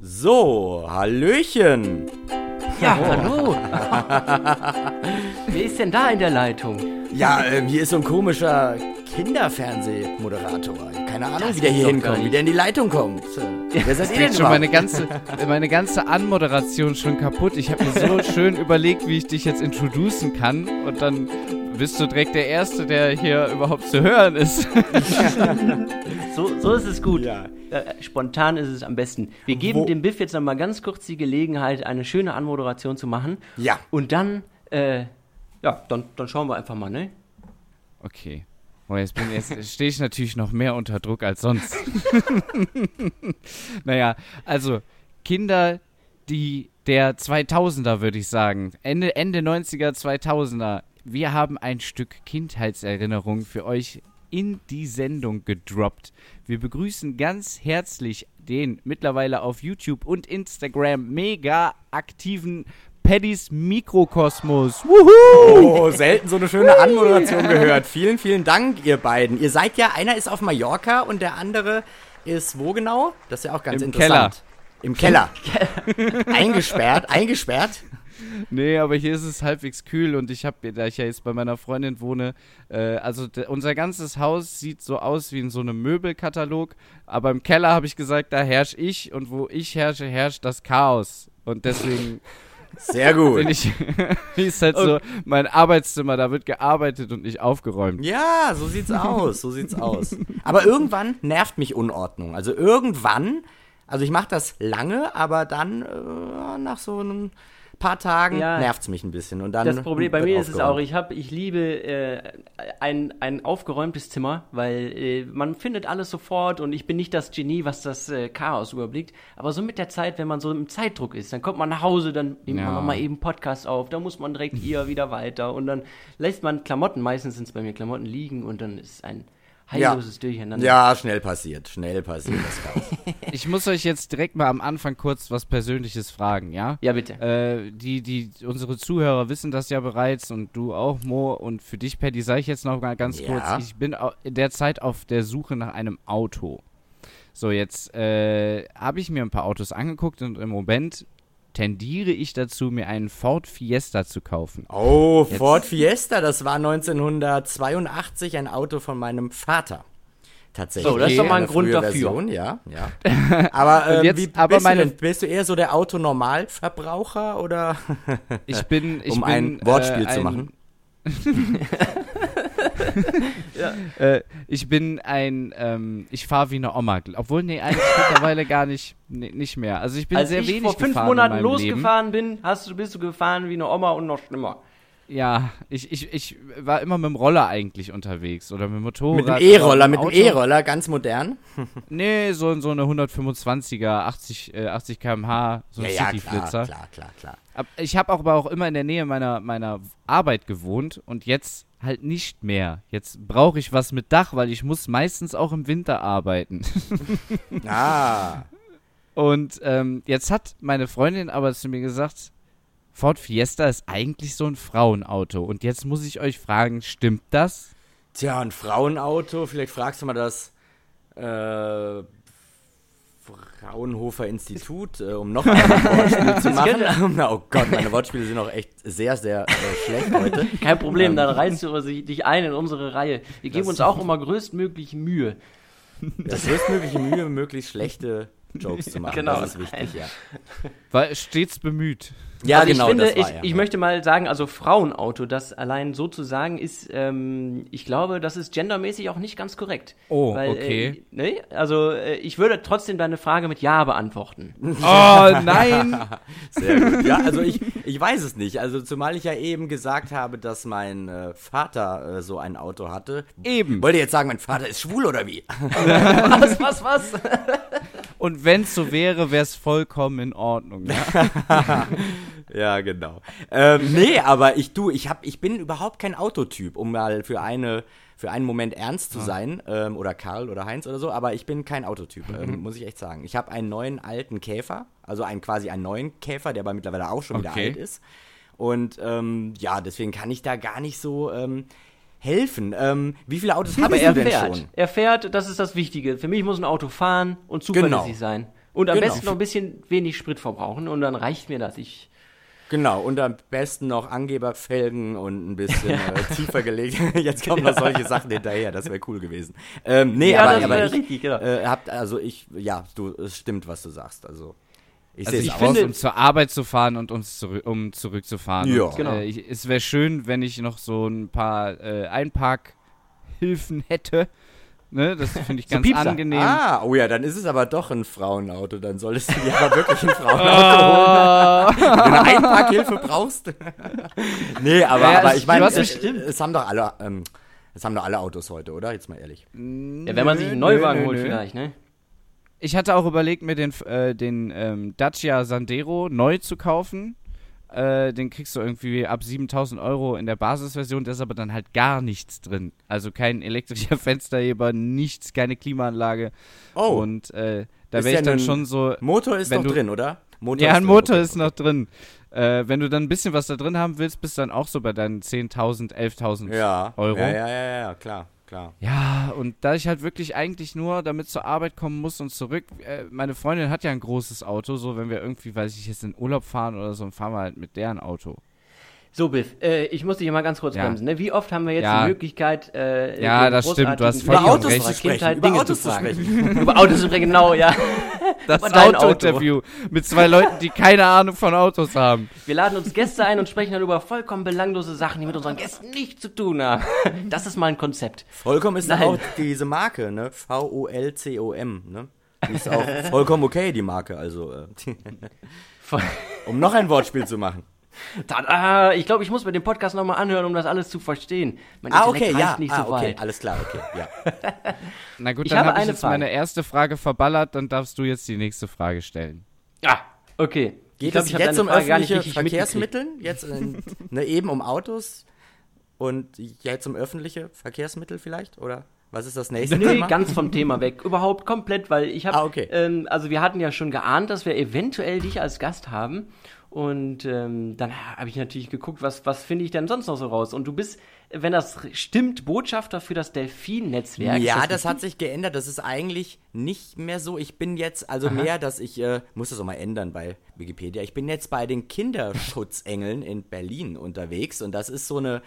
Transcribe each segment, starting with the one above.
So, Hallöchen. Ja, hallo. Wer ist denn da in der Leitung? Ja, ähm, hier ist so ein komischer Kinderfernsehmoderator. Keine Ahnung, Das wie der hier hinkommt, wie der in die Leitung kommt. Äh, Wer seid ihr denn schon meine ganze, meine ganze Anmoderation schon kaputt. Ich habe mir so schön überlegt, wie ich dich jetzt introducen kann. Und dann bist du direkt der Erste, der hier überhaupt zu hören ist. So, so ist es gut. Ja. Äh, spontan ist es am besten. Wir geben Wo- dem Biff jetzt noch mal ganz kurz die Gelegenheit, eine schöne Anmoderation zu machen. Ja. Und dann, äh, ja, dann, dann schauen wir einfach mal, ne? Okay. Boah, jetzt, bin- jetzt stehe ich natürlich noch mehr unter Druck als sonst. naja, also Kinder, die der 2000er, würde ich sagen, Ende, Ende 90er, 2000er, wir haben ein Stück Kindheitserinnerung für euch in die Sendung gedroppt. Wir begrüßen ganz herzlich den mittlerweile auf YouTube und Instagram mega aktiven Paddys Mikrokosmos. Wuhu! Oh, selten so eine schöne Anmoderation gehört. Vielen, vielen Dank, ihr beiden. Ihr seid ja, einer ist auf Mallorca und der andere ist wo genau? Das ist ja auch ganz Im interessant. Im Keller. eingesperrt, eingesperrt. Nee, aber hier ist es halbwegs kühl und ich habe, da ich ja jetzt bei meiner Freundin wohne, äh, also unser ganzes Haus sieht so aus wie in so einem Möbelkatalog, aber im Keller habe ich gesagt, da herrsche ich und wo ich herrsche, herrscht das Chaos. Und deswegen Sehr bin gut. ich, ist halt so mein Arbeitszimmer, da wird gearbeitet und nicht aufgeräumt. Ja, so sieht's aus, so sieht's aus. Aber irgendwann nervt mich Unordnung. Also irgendwann, also ich mache das lange, aber dann äh, nach so einem paar Tagen Ja. nervt's mich ein bisschen. Und dann Das Problem bei mir ist es auch, aufgeräumt. ich, hab, ich liebe äh, ein, ein aufgeräumtes Zimmer, weil äh, man findet alles sofort und ich bin nicht das Genie, was das äh, Chaos überblickt. Aber so mit der Zeit, wenn man so im Zeitdruck ist, dann kommt man nach Hause, dann nimmt Ja. man nochmal eben Podcast auf, dann muss man direkt hier wieder weiter und dann lässt man Klamotten, meistens sind es bei mir Klamotten liegen und dann ist ein heilloses Durcheinander. Ja, schnell passiert, schnell passiert das Chaos. Ich muss euch jetzt direkt mal am Anfang kurz was Persönliches fragen, ja? Ja, bitte. Äh, die, die, unsere Zuhörer wissen das ja bereits und du auch, Mo. Und für dich, Paddy, sage ich jetzt noch mal ganz Ja. kurz. Ich bin derzeit auf der Suche nach einem Auto. So, jetzt äh, habe ich mir ein paar Autos angeguckt und im Moment tendiere ich dazu, mir einen Ford Fiesta zu kaufen. Oh, Jetzt- Ford Fiesta, das war 1982 ein Auto von meinem Vater. Tatsächlich. So, das ist doch mal ein Grund dafür. Version, ja, ja. Aber, ähm, jetzt wie aber bist, meine- du denn? bist du eher so der Autonormalverbraucher oder? Ich bin, ich um bin, ein Wortspiel äh, zu ein- machen. Äh, ich bin ein, ähm, ich fahre wie eine Oma. Obwohl, nee, eigentlich mittlerweile gar nicht, nee, nicht mehr. Also ich bin Als sehr ich wenig vor fünf Monaten meinem Leben. losgefahren bin, hast du, bist du gefahren wie eine Oma und noch schlimmer. Ja, ich, ich, ich war immer mit dem Roller eigentlich unterwegs oder mit dem Motorrad. Mit dem E-Roller, mit dem. E-Roller, ganz modern. Nee, so, so eine 125er, 80, äh, 80 km/h, so ein ja, ja, klar, City-Flitzer. klar, klar, klar. Ab- Ich habe aber auch immer in der Nähe meiner, meiner Arbeit gewohnt und jetzt halt nicht mehr. Jetzt brauche ich was mit Dach, weil ich muss meistens auch im Winter arbeiten. Ah, Und ähm, jetzt hat meine Freundin aber zu mir gesagt, Ford Fiesta ist eigentlich so ein Frauenauto. Und jetzt muss ich euch fragen, stimmt das? tja, ein Frauenauto, vielleicht fragst du mal das äh, Fraunhofer Institut, äh, um noch ein Wortspiel zu machen. oh Gott, meine Wortspiele sind auch echt sehr, sehr äh, schlecht heute. Kein Problem, Ähm. dann reißt du sich- dich ein in unsere Reihe. Wir geben uns auch immer größtmöglich Mühe. Das größtmögliche Mühe, möglichst schlechte Jokes zu machen. Genau. Das ist wichtig, ja. War stets bemüht. Ja, also genau, ich finde, das war, ich, ja. ich möchte mal sagen, also Frauenauto, das allein so zu sagen, ist, ähm, ich glaube, das ist gendermäßig auch nicht ganz korrekt. Oh, Weil, okay. Äh, ne? Also äh, ich würde trotzdem deine Frage mit Ja beantworten. Oh nein! Sehr gut. Ja, also ich, ich weiß es nicht. Also zumal ich ja eben gesagt habe, dass mein äh, Vater äh, so ein Auto hatte. Eben. Wollt ihr jetzt sagen, mein Vater ist schwul oder wie? was, was, was? Und wenn es so wäre, wäre es vollkommen in Ordnung. Ja? Ja, genau. Ähm, nee, aber ich du, ich hab, ich bin überhaupt kein Autotyp, um mal für eine für einen Moment ernst zu sein, ähm, oder Karl oder Heinz oder so, aber ich bin kein Autotyp, ähm, muss ich echt sagen. Ich habe einen neuen alten Käfer, also einen quasi einen neuen Käfer, der aber mittlerweile auch schon wieder Okay. alt ist. Und ähm, ja, deswegen kann ich da gar nicht so ähm, helfen. Ähm, wie viele Autos hattest er denn fährt. schon? Er fährt, das ist das Wichtige. Für mich muss ein Auto fahren und zuverlässig Genau. sein. Und am Genau. besten noch ein bisschen wenig Sprit verbrauchen und dann reicht mir das. Ich, Genau, und am besten noch Angeberfelgen und ein bisschen äh, tiefer gelegt. Jetzt kommen noch solche Sachen hinterher, das wäre cool gewesen. Ähm, nee, Ja, aber, das aber ich, richtig, genau. äh, habt, also ich, ja, du, es stimmt, was du sagst. Also, ich Also sehe ich es finde- auch. finde, um zur Arbeit zu fahren und uns zurück, um zurückzufahren. Ja. und, Genau. Äh, ich, es wäre schön, wenn ich noch so ein paar äh, Einparkhilfen hätte. Ne, das finde ich So ganz Piepser. angenehm. Ah, oh ja, dann ist es aber doch ein Frauenauto. Dann solltest du dir aber wirklich ein Frauenauto holen. Wenn du eine Einparkhilfe brauchst. nee, aber, Ja, aber ich meine, es, es haben doch alle, ähm, es haben doch alle Autos heute, oder? Jetzt mal ehrlich. ja, wenn man sich einen Neuwagen holt vielleicht, ne? Ich hatte auch überlegt, mir den, äh, den ähm, Dacia Sandero neu zu kaufen. Äh, den kriegst du irgendwie ab 7000 Euro in der Basisversion. Da ist aber dann halt gar nichts drin. Also kein elektrischer Fensterheber, nichts, keine Klimaanlage. Oh, Und äh, da wäre ja ich dann schon so. Motor ist noch du- drin, oder? Motor Ja, ein Motor ist noch drin. Äh, wenn du dann ein bisschen was da drin haben willst, bist du dann auch so bei deinen 10.000, 11.000 ja, Euro. Ja, ja, ja, ja, klar, klar. Ja, und da ich halt wirklich eigentlich nur damit zur Arbeit kommen muss und zurück, äh, meine Freundin hat ja ein großes Auto, so wenn wir irgendwie, weiß ich, jetzt in Urlaub fahren oder so, dann fahren wir halt mit deren Auto. So, Biff, äh, ich muss dich mal ganz kurz Ja. bremsen. Ne? Wie oft haben wir jetzt Ja. die Möglichkeit, äh, Ja, das stimmt, du hast vollkommen Über recht. Autos zu sprechen, Kindheit über Autos zu sprechen. über Autos zu sprechen, genau, ja. Das Auto-Interview mit zwei Leuten, die keine Ahnung von Autos haben. Wir laden uns Gäste ein und sprechen dann über vollkommen belanglose Sachen, die mit unseren Gästen nichts zu tun haben. Das ist mal ein Konzept. Vollkommen ist Nein. auch diese Marke, ne? V-O-L-C-O-M, ne? Die ist auch vollkommen okay, die Marke, also. Äh, Voll- um noch ein Wortspiel zu machen. Tada! Ich glaube, ich muss mir den Podcast nochmal anhören, um das alles zu verstehen. Mein Ah, Intellekt okay, ja. nicht ah, so okay, weit. alles klar, okay, ja. Na gut, Ich dann habe habe ich jetzt Frage. meine erste Frage verballert, dann darfst du jetzt die nächste Frage stellen. Ah, okay. Geht ich glaub, es ich hab jetzt um öffentliche. Verkehrsmittel? Jetzt in, ne, eben um Autos und jetzt um öffentliche Verkehrsmittel vielleicht? Oder was ist das nächste Nee, Thema? ganz vom Thema weg. Überhaupt komplett, weil ich habe, Ah, okay. ähm, also wir hatten ja schon geahnt, dass wir eventuell dich als Gast haben. Und ähm, dann habe ich natürlich geguckt, was, was finde ich denn sonst noch so raus? Und du bist, wenn das stimmt, Botschafter für das Delfin-Netzwerk. Ja, Ist das hat sich geändert. Das ist eigentlich nicht mehr so. Ich bin jetzt also mehr, dass ich, äh, muss das auch mal ändern bei Wikipedia. Ich bin jetzt bei den Kinderschutzengeln in Berlin unterwegs und das ist so eine,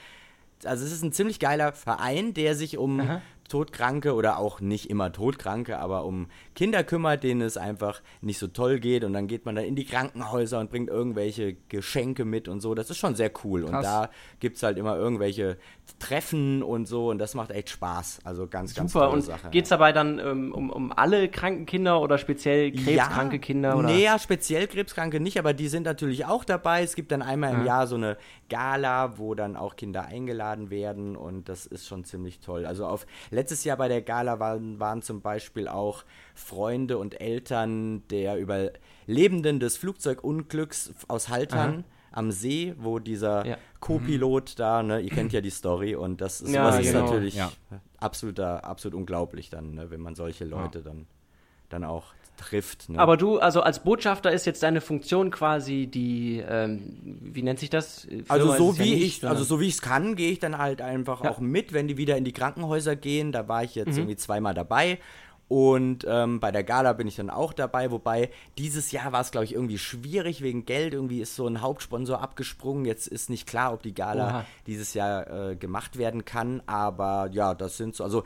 also es ist ein ziemlich geiler Verein, der sich um Todkranke oder auch nicht immer Todkranke, aber um Kinder kümmert, denen es einfach nicht so toll geht und dann geht man da in die Krankenhäuser und bringt irgendwelche Geschenke mit und so. Das ist schon sehr cool und Krass. da gibt es halt immer irgendwelche Treffen und so und das macht echt Spaß. Also ganz, ganz Super. tolle Und Sache. geht's dabei dann ähm, um, um alle kranken Kinder oder speziell krebskranke Kinder? Oder? Nee, ja, speziell Krebskranke nicht, aber die sind natürlich auch dabei. Es gibt dann einmal im Jahr so eine Gala, wo dann auch Kinder eingeladen werden und das ist schon ziemlich toll. Also auf letztes Jahr bei der Gala waren, waren zum Beispiel auch Freunde und Eltern der Überlebenden des Flugzeugunglücks aus Haltern. Am See, wo dieser Ja. Co-Pilot da, ne, ihr kennt ja die Story und das ist, Ja, ist genau. natürlich Ja. absoluter, absolut unglaublich dann, ne, wenn man solche Leute dann, dann auch trifft. Ne. Aber du, also als Botschafter ist jetzt deine Funktion quasi die, ähm, wie nennt sich das? Firma Also ist so ja wie nicht, ich, also so wie ich es kann, gehe ich dann halt einfach Ja. auch mit, wenn die wieder in die Krankenhäuser gehen. Da war ich jetzt Mhm. irgendwie zweimal dabei. Und ähm, bei der Gala bin ich dann auch dabei, wobei dieses Jahr war es, glaube ich, irgendwie schwierig wegen Geld. Irgendwie ist so ein Hauptsponsor abgesprungen. Jetzt ist nicht klar, ob die Gala Oha. dieses Jahr äh, gemacht werden kann. Aber ja, das sind so, also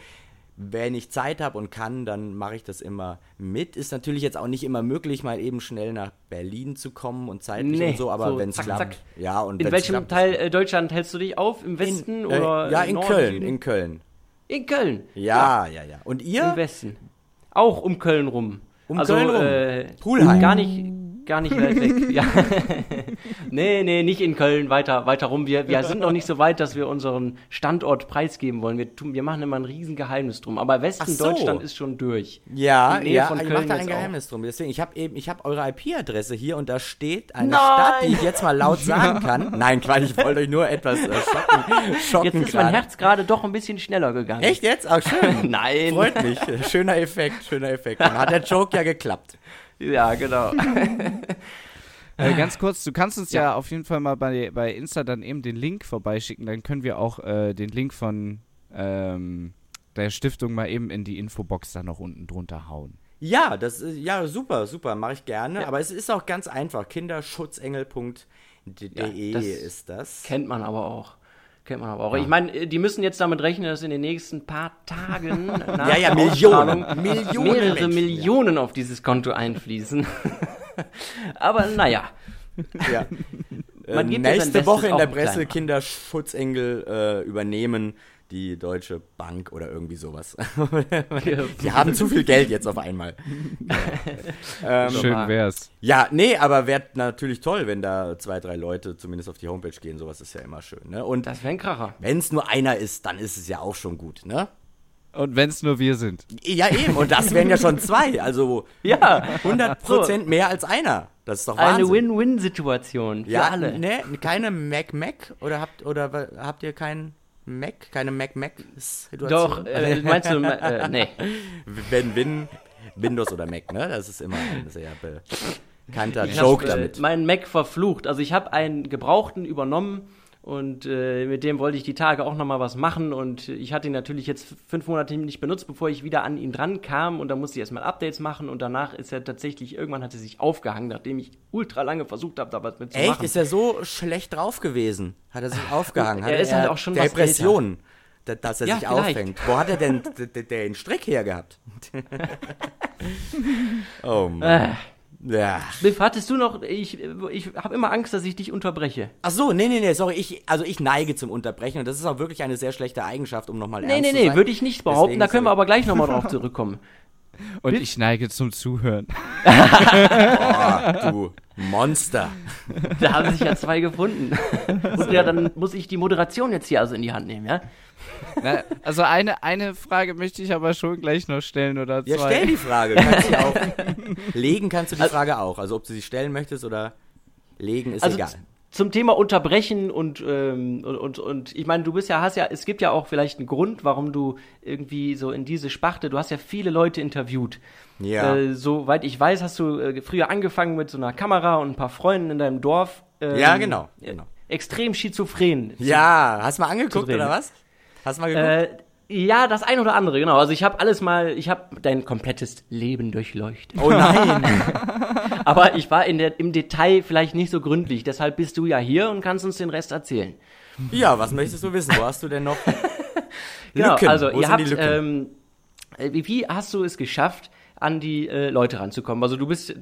wenn ich Zeit habe und kann, dann mache ich das immer mit. Ist natürlich jetzt auch nicht immer möglich, mal eben schnell nach Berlin zu kommen und zeitlich Nee, und so, aber so wenn es klappt. zack. Ja, und In welchem klappt, Teil äh, Deutschland hältst du dich auf? Im Westen in, oder äh, ja, in Norden, Köln, in Köln. In Köln. Ja, ja, ja. Und Im ihr? Westen. Auch um Köln rum. Um also, Köln rum. Äh, Pulheim. Gar nicht, gar nicht weit weg. Ja. nee, nee, nicht in Köln, weiter, weiter rum. Wir, wir sind noch nicht so weit, dass wir unseren Standort preisgeben wollen. Wir, tun, wir machen immer ein Riesengeheimnis drum. Aber Westen so. Deutschland ist schon durch. Ja, ja, von ich Köln mache da ein jetzt auch. Geheimnis drum. Deswegen, ich habe eben, ich habe eure IP-Adresse hier und da steht eine Nein! Stadt, die ich jetzt mal laut sagen kann. Nein, Quatsch, ich wollte euch nur etwas äh, schocken, schocken Jetzt ist mein. Herz gerade doch ein bisschen schneller gegangen. Echt jetzt? Auch schön. Nein. Freut mich. Schöner Effekt, schöner Effekt. Dann hat der Joke ja geklappt. Ja, genau. Äh, ganz kurz, du kannst uns ja. auf jeden Fall mal bei, bei Insta dann eben den Link vorbeischicken. Dann können wir auch äh, den Link von ähm, der Stiftung mal eben in die Infobox da noch unten drunter hauen. Ja, das ist ja super, super, mache ich gerne. Aber es ist auch ganz einfach. Kinderschutzengel.de Ja, ist das. Kennt man aber auch. Kennt man aber auch. Ich meine, die müssen jetzt damit rechnen, dass in den nächsten paar Tagen nach Ja, ja, Millionen. Millionen mehrere Menschen, Millionen auf dieses Konto einfließen. aber naja, Ja. Ja sein nächste Woche in der Presse. Kinderschutzengel äh, übernehmen die Deutsche Bank oder irgendwie sowas. die haben zu viel Geld jetzt auf einmal. ähm, Schön wär's. ja, nee, aber wäre natürlich toll, wenn da zwei, drei Leute zumindest auf die Homepage gehen. Sowas ist ja immer schön. Ne? Und das wäre ein Kracher. wenn es nur einer ist, dann ist es ja auch schon gut. Ne? Und wenn's nur wir sind. Ja, eben. Und das wären ja schon zwei. Also Ja, 100% mehr als einer. Das ist doch eine Wahnsinn. Win-Win-Situation für ja, alle. Ne, keine Mac-Mac? Oder habt, oder habt ihr keinen Mac? Keine Mac-Mac-Situation? Doch, äh, meinst du, äh, nee. Wenn Win, Windows oder Mac, ne? Das ist immer ein sehr bekannter Ich Joke hab, äh, damit. meinen Mac verflucht. Also ich habe einen gebrauchten übernommen und äh, mit dem wollte ich die Tage auch nochmal was machen und ich hatte ihn natürlich jetzt fünf Monate nicht benutzt, bevor ich wieder an ihn dran kam und dann musste ich erstmal Updates machen und danach ist er tatsächlich, irgendwann hat er sich aufgehangen, nachdem ich ultra lange versucht habe, da was mit zu Echt? machen. Ist er so schlecht drauf gewesen? Hat er sich aufgehangen? Hat Er ist halt auch schon was Depressionen, da- dass er Ja, sich vielleicht. aufhängt. Wo hat er denn den Strick her gehabt? oh Mann. Ja. Biff, hattest du noch, ich, ich habe immer Angst, dass ich dich unterbreche. Ach so, nee, nee, nee, sorry, ich, also ich neige zum Unterbrechen und das ist auch wirklich eine sehr schlechte Eigenschaft, um nochmal Nee, ernst nee, zu nee, sein. würde ich nicht behaupten, Deswegen da können wir aber gleich nochmal drauf zurückkommen. Und ich neige zum Zuhören. Oh, du Monster. Da haben sich ja zwei gefunden. Und ja, dann muss ich die Moderation jetzt hier also in die Hand nehmen, ja? Na, also eine, eine Frage möchte ich aber schon gleich noch stellen oder zwei. Ja, stell die Frage. Kannst sie auch. legen kannst du die Frage auch. Also ob du sie stellen möchtest oder legen ist Also egal. Zum Thema Unterbrechen und, ähm, und, und, und ich meine, du bist ja, hast ja, es gibt ja auch vielleicht einen Grund, warum du irgendwie so in diese Sparte, du hast ja viele Leute interviewt. Ja. Äh, soweit ich weiß, hast du äh, früher angefangen mit so einer Kamera und ein paar Freunden in deinem Dorf. Ähm, Ja, genau, genau. Extrem schizophren. Ja, hast du mal angeguckt oder was? Hast du mal geguckt? Äh, ja, das ein oder andere, genau. Also ich habe alles mal, ich habe dein komplettes Leben durchleuchtet. oh nein. Aber ich war in der, im Detail vielleicht nicht so gründlich. Deshalb bist du ja hier und kannst uns den Rest erzählen. ja, was möchtest du wissen? Wo hast du denn noch Genau, Lücken? also Wo ihr habt, ähm, äh, wie, hast du es geschafft, an die äh, Leute ranzukommen? Also du bist,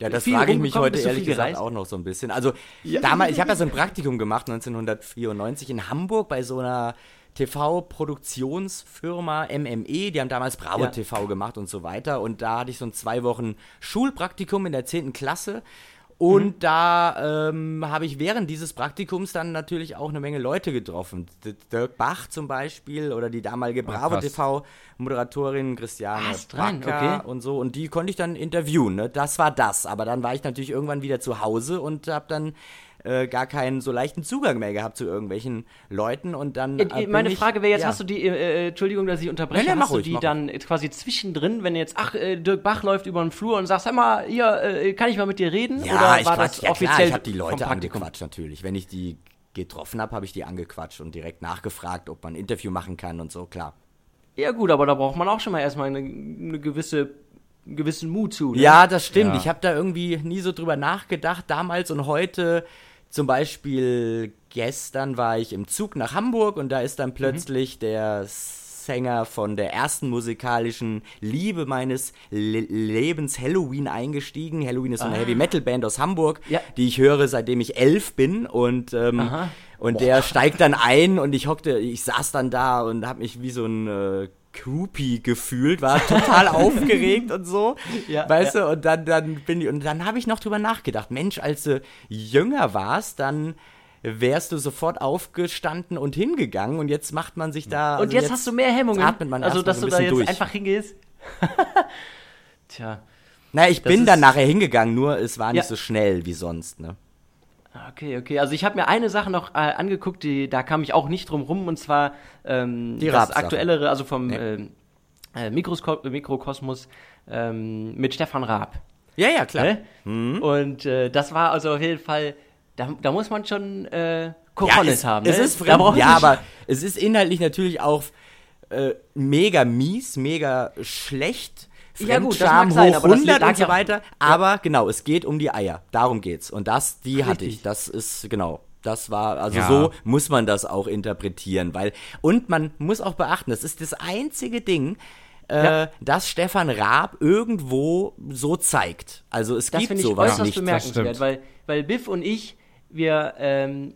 Ja, das frage ich mich heute ehrlich gesagt gereist? auch noch so ein bisschen. Also damals, ich habe ja so ein Praktikum gemacht 1994 in Hamburg bei so einer TV-Produktionsfirma MME. Die haben damals Bravo Ja. TV gemacht und so weiter. Und da hatte ich so ein zwei Wochen Schulpraktikum in der 10. Klasse. Und Mhm. da ähm, habe ich während dieses Praktikums dann natürlich auch eine Menge Leute getroffen. Dirk Bach zum Beispiel oder die damalige Bravo krass. TV-Moderatorin Christiane Was dran, Backer okay. und so. Und die konnte ich dann interviewen. Ne? Das war das. Aber dann war ich natürlich irgendwann wieder zu Hause und habe dann äh, gar keinen so leichten Zugang mehr gehabt zu irgendwelchen Leuten. Und dann. Äh, meine ich- Frage wäre jetzt, ja. hast du die, äh, äh, Entschuldigung, dass ich unterbreche, mach hast du ruhig, die mach dann jetzt quasi zwischendrin, wenn jetzt, ach, äh, Dirk Bach läuft über den Flur und sagst, sag mal, hier, kann ich mal mit dir reden? Ja, Oder ich war quatsch, das ja, offiziell klar, ich habe die Leute angequatscht natürlich. Wenn ich die getroffen habe, habe ich die angequatscht und direkt nachgefragt, ob man ein Interview machen kann und so, klar. Ja gut, aber da braucht man auch schon mal erstmal eine, eine gewisse, einen gewissen Mut zu. Ne? Ja, das stimmt. Ja. Ich habe da irgendwie nie so drüber nachgedacht damals und heute. Zum Beispiel gestern war ich im Zug nach Hamburg und da ist Mhm. dann plötzlich der Sänger von der ersten musikalischen Liebe meines Le Lebens Halloween eingestiegen. Halloween ist so eine Heavy Metal Band aus Hamburg, Ja. die ich höre, seitdem ich elf bin und ähm, Aha. und der steigt dann ein und ich hockte, ich saß dann da und habe mich wie so ein äh, Groupie gefühlt, war total aufgeregt und so, Ja, weißt du, und dann, dann bin ich, und dann habe ich noch drüber nachgedacht, Mensch, als du jünger warst, dann wärst du sofort aufgestanden und hingegangen und jetzt macht man sich da. Und also jetzt, hast du mehr Hemmungen. atmet man also, dass so du ein da bisschen jetzt durch. einfach hingehst. Tja. Na, ich das bin dann nachher hingegangen, nur es war nicht Ja. so schnell wie sonst, ne? Okay, okay. Also ich habe mir eine Sache noch äh, angeguckt, die, da kam ich auch nicht drum rum, und zwar ähm, Die das aktuellere, also vom Nee. ähm, äh, Mikrosko Mikrokosmos ähm, mit Stefan Raab. Ja, ja, klar. Ne? Und äh, das war also auf jeden Fall, da, da muss man schon äh, Ja, Coronis es, haben. es ne? ist Da fremd, ja, aber es ist inhaltlich natürlich auch äh, mega mies, mega schlecht Ja, gut, das mag sein, hoch aber das 100 lag und so ja- weiter. Aber genau, es geht um die Eier. Darum geht's. Und das, die hatte Richtig. ich. Das ist, genau. Das war, also Ja. so muss man das auch interpretieren, weil, und man muss auch beachten, das ist das einzige Ding, äh, Ja. das Stefan Raab irgendwo so zeigt. Also es Das gibt finde ich sowas äußerst nicht. bemerkenswert, stimmt. weil, weil Biff und ich, wir ähm,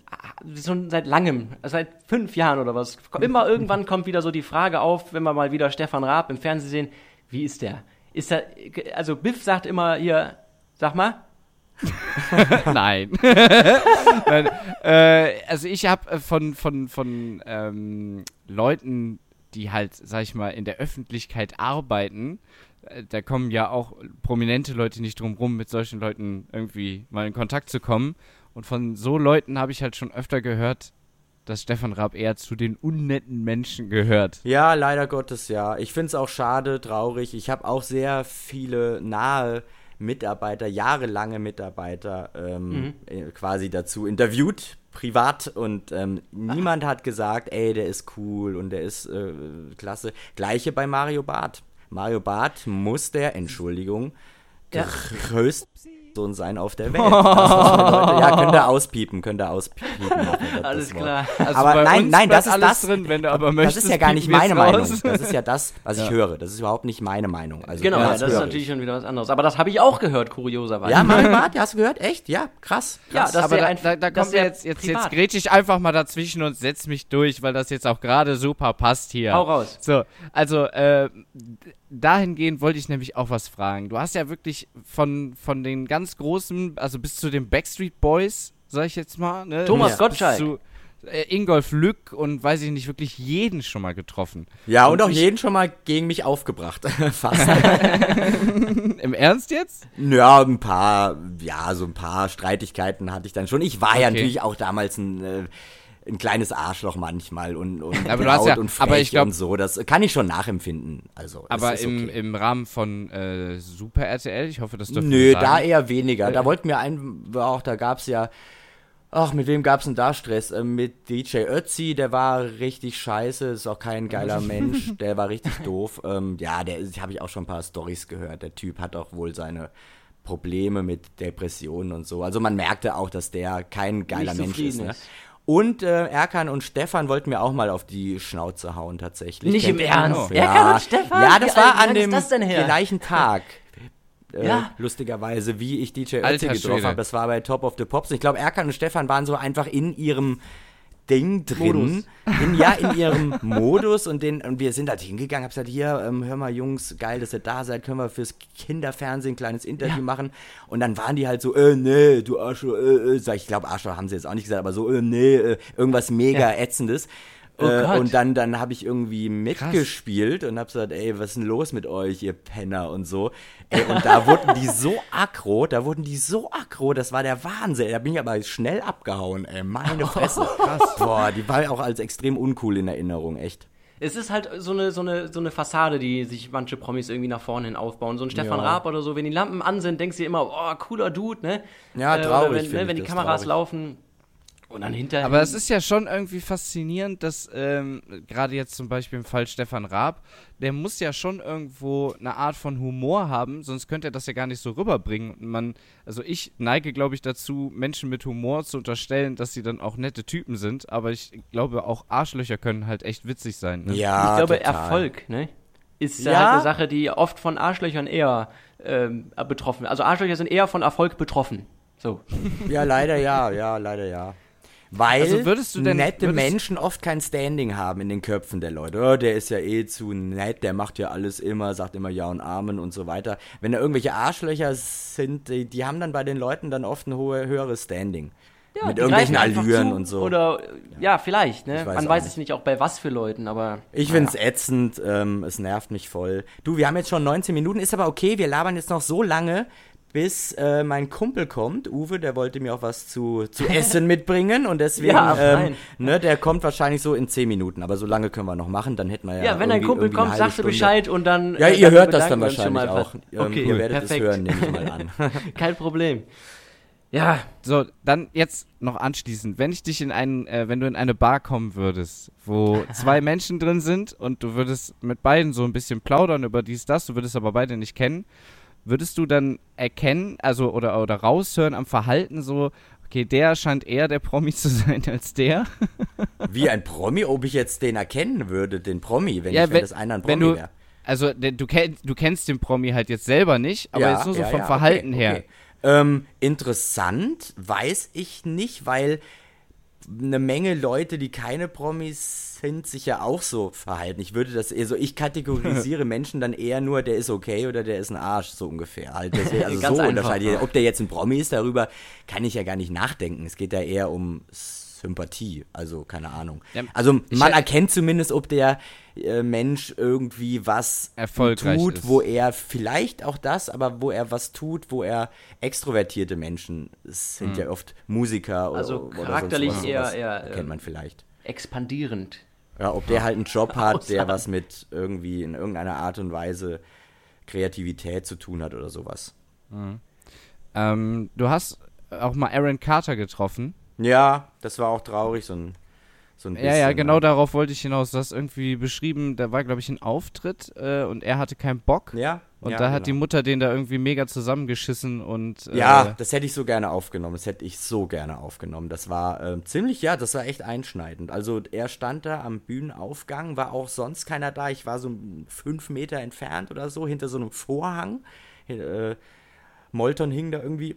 schon seit langem, seit fünf Jahren oder was, immer irgendwann kommt wieder so die Frage auf, wenn wir mal wieder Stefan Raab im Fernsehen sehen, wie ist der? Ist er, also Biff sagt immer hier, sag mal, Nein. Nein äh, also ich habe von, von, von ähm, Leuten, die halt, sag ich mal, in der Öffentlichkeit arbeiten, äh, da kommen ja auch prominente Leute nicht drum rum, mit solchen Leuten irgendwie mal in Kontakt zu kommen. Und von so Leuten habe ich halt schon öfter gehört, dass Stefan Raab eher zu den unnetten Menschen gehört. Ja, leider Gottes, ja. Ich finde es auch schade, traurig. Ich habe auch sehr viele nahe Mitarbeiter, jahrelange Mitarbeiter ähm, äh, quasi dazu interviewt, privat. Und ähm, niemand hat gesagt, ey, der ist cool und der ist äh, klasse. Gleiche bei Mario Barth. Mario Barth muss der, Entschuldigung, Ja. Sohn sein auf der Welt. Das Leute, ja, könnt ihr auspiepen, könnt ihr auspiepen. das alles klar. Also Aber nein, nein, das ist alles das. drin, wenn du aber Das möchtest. ist ja gar nicht meine Meinung. raus. Das ist ja das, was ich Ja. höre. Das ist überhaupt nicht meine Meinung. Also, Genau, ja, das, ist natürlich ich. schon wieder was anderes. Aber das habe ich auch gehört, kurioserweise. Ja, Mario Barth, hast du gehört? Echt? Ja, krass. Ja, krass. das- aber da, einf- da, da der jetzt, jetzt, jetzt grätsch ich einfach mal dazwischen und setz mich durch, weil das jetzt auch gerade super passt hier. Hau raus. So, also äh, dahingehend wollte ich nämlich auch was fragen. Du hast ja wirklich von, von den ganz großen, also bis zu den Backstreet Boys, sag ich jetzt mal, ne? Thomas bis Gottschalk. Zu, äh, Ingolf Lück und weiß ich nicht, wirklich jeden schon mal getroffen. ja, und auch ich- jeden schon mal gegen mich aufgebracht. Fast. Im Ernst jetzt? ja, ein paar, ja, so ein paar Streitigkeiten hatte ich dann schon. Ich war ja Okay. natürlich auch damals ein, äh, ein kleines Arschloch manchmal und, und Aber du hast ja- und frech aber ich glaub- und so. Das kann ich schon nachempfinden. Also, es Aber im, okay. im Rahmen von äh, Super RTL, ich hoffe, das dürfen Nö, da eher weniger. Da wollten wir ein, auch da gab's ja, ach, mit wem gab's denn da Stress? Ähm, mit DJ Ötzi, der war richtig scheiße, ist auch kein geiler Mensch, der war richtig doof. Ähm, ja, der habe ich auch schon ein paar Stories gehört. Der Typ hat auch wohl seine Probleme mit Depressionen und so. Also man merkte auch, dass der kein geiler Mensch ist. Ne? Und äh, Erkan und Stefan wollten mir auch mal auf die Schnauze hauen, tatsächlich. Nicht im Kennt ihr Ernst? noch? Erkan Ja, und Stefan? Ja, Wie das war an dem gleichen Tag. Äh, Ja. Lustigerweise, wie ich DJ Ötzi getroffen habe. Das war bei Top of the Pops. Ich glaube, Erkan und Stefan waren so einfach in ihrem Ding drin. Modus. In, ja, in ihrem Modus. Und, den, und wir sind halt hingegangen, hab gesagt, hier, ähm, hör mal, Jungs, geil, dass ihr da seid, können wir fürs Kinderfernsehen ein kleines Interview machen. Und dann waren die halt so, äh, nee, du Arschloch, äh, äh. Ich, glaube, Arschloch haben sie jetzt auch nicht gesagt, aber so, äh, nee, äh, irgendwas mega ätzendes. Oh äh, Gott. und dann, dann habe ich irgendwie mitgespielt und habe gesagt, ey, was ist denn los mit euch, ihr Penner und so. Ey, und da wurden die so aggro, da wurden die so aggro, das war der Wahnsinn. Da bin ich aber schnell abgehauen, ey, meine Fresse. Krass. Boah, die war auch als extrem uncool in Erinnerung, echt. Es ist halt so eine, so, eine, so eine Fassade, die sich manche Promis irgendwie nach vorne hin aufbauen. So ein Stefan Ja. Raab oder so, wenn die Lampen an sind, denkst du dir immer, oh, cooler Dude, ne? Ja, Äh, traurig Oder wenn, ne, wenn die Kameras traurig. laufen und dann hinterher. Aber es ist ja schon irgendwie faszinierend, dass ähm, gerade jetzt zum Beispiel im Fall Stefan Raab, der muss ja schon irgendwo eine Art von Humor haben, sonst könnte er das ja gar nicht so rüberbringen. Und man, also ich neige, glaube ich, dazu, Menschen mit Humor zu unterstellen, dass sie dann auch nette Typen sind, aber ich glaube, auch Arschlöcher können halt echt witzig sein. Ne? Ja, ich glaube, total. Erfolg, ne? Ist Ja. halt eine Sache, die oft von Arschlöchern eher ähm, betroffen Also Arschlöcher sind eher von Erfolg betroffen. So. Ja, leider ja, ja, leider ja. Weil Also würdest du denn- nette Menschen oft kein Standing haben in den Köpfen der Leute. Oh, der ist ja eh zu nett, der macht ja alles immer, sagt immer Ja und Amen und so weiter. Wenn da irgendwelche Arschlöcher sind, die, die haben dann bei den Leuten dann oft ein hohe, höheres Standing. Mit die irgendwelchen Allüren und so. Oder, ja, vielleicht, ne? Weiß Man weiß nicht. es nicht auch bei was für Leuten, aber. Ich find's ätzend, ähm, es nervt mich voll. Du, wir haben jetzt schon 19 Minuten, ist aber okay, wir labern jetzt noch so lange, bis äh, mein Kumpel kommt. Uwe, der wollte mir auch was zu, zu essen mitbringen und deswegen, Ja, ähm, ne, der kommt wahrscheinlich so in 10 Minuten, aber so lange können wir noch machen, dann hätten wir ja. Ja, wenn dein Kumpel kommt, sagst du. Bescheid und dann. Ja, äh, ihr hört das dann wahrscheinlich mal. auch. Ähm, Okay, ihr werdet perfekt. es hören, nehme ich mal an. Kein Problem. Ja, So, dann jetzt noch anschließend, wenn ich dich in einen, äh, wenn du in eine Bar kommen würdest, wo zwei Menschen drin sind und du würdest mit beiden so ein bisschen plaudern über dies, das, du würdest aber beide nicht kennen, würdest du dann erkennen, also oder, oder raushören am Verhalten so, okay, der scheint eher der Promi zu sein als der? Wie ein Promi, ob ich jetzt den erkennen würde, den Promi, wenn, Ja, ich, wenn, wenn- das einer ein Promi wäre. Also du, kenn, du kennst den Promi halt jetzt selber nicht, aber jetzt nur so vom Verhalten okay, her. okay. Ähm, interessant, weiß ich nicht, weil eine Menge Leute, die keine Promis sind, sich ja auch so verhalten. Ich würde das eher so, ich kategorisiere Menschen dann eher nur, der ist okay oder der ist ein Arsch, so ungefähr. Halt, deswegen, also Ganz so einfach. unterscheide ich. Ob der jetzt ein Promi ist, darüber kann ich ja gar nicht nachdenken. Es geht ja eher um Sympathie, also keine Ahnung. Ja, also man erkennt zumindest, ob der äh, Mensch irgendwie was Erfolgreich tut, ist. wo er vielleicht auch das, aber wo er was tut, wo er extrovertierte Menschen es sind ja oft Musiker Also oder, oder charakterlich sonst was, eher- eher, kennt ähm, man vielleicht. expandierend. Ja, ob der halt einen Job hat, der was mit irgendwie in irgendeiner Art und Weise Kreativität zu tun hat oder sowas. Ähm, du hast auch mal Aaron Carter getroffen. Ja, das war auch traurig, so ein, so ein bisschen. Ja, ja, genau ne? darauf wollte ich hinaus. Du hast irgendwie beschrieben, da war, glaube ich, ein Auftritt äh, und er hatte keinen Bock. Ja. Und ja, da hat die genau. Mutter den da irgendwie mega zusammengeschissen und. Äh, Ja, das hätte ich so gerne aufgenommen. Das hätte ich so gerne aufgenommen. Das war ähm, ziemlich, ja, das war echt einschneidend. Also er stand da am Bühnenaufgang, war auch sonst keiner da. Ich war so fünf Meter entfernt oder so, hinter so einem Vorhang. Äh, Molton hing da irgendwie.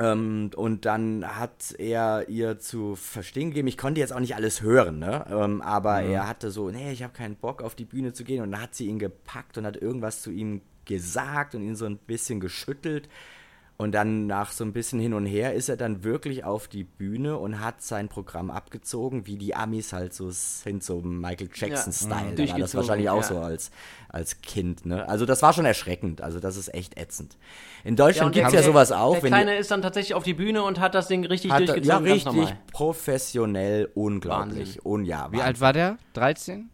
Ähm, und dann hat er ihr zu verstehen gegeben, ich konnte jetzt auch nicht alles hören, ne? Ähm, aber er hatte so, nee, ich habe keinen Bock auf die Bühne zu gehen. Und dann hat sie ihn gepackt und hat irgendwas zu ihm gesagt und ihn so ein bisschen geschüttelt. Und dann nach so ein bisschen hin und her ist er dann wirklich auf die Bühne und hat sein Programm abgezogen, wie die Amis halt so sind, so Michael Jackson-Style. da war das wahrscheinlich auch ja. so als, als Kind, ne? Also das war schon erschreckend. Also das ist echt ätzend. In Deutschland und gibt es ja sowas auch. Der Kleine ist dann tatsächlich auf die Bühne und hat das Ding richtig hat, durchgezogen. ja, richtig professionell, unglaublich. Wahnsinn. Und ja, Wie Wahnsinn. alt war der? 13?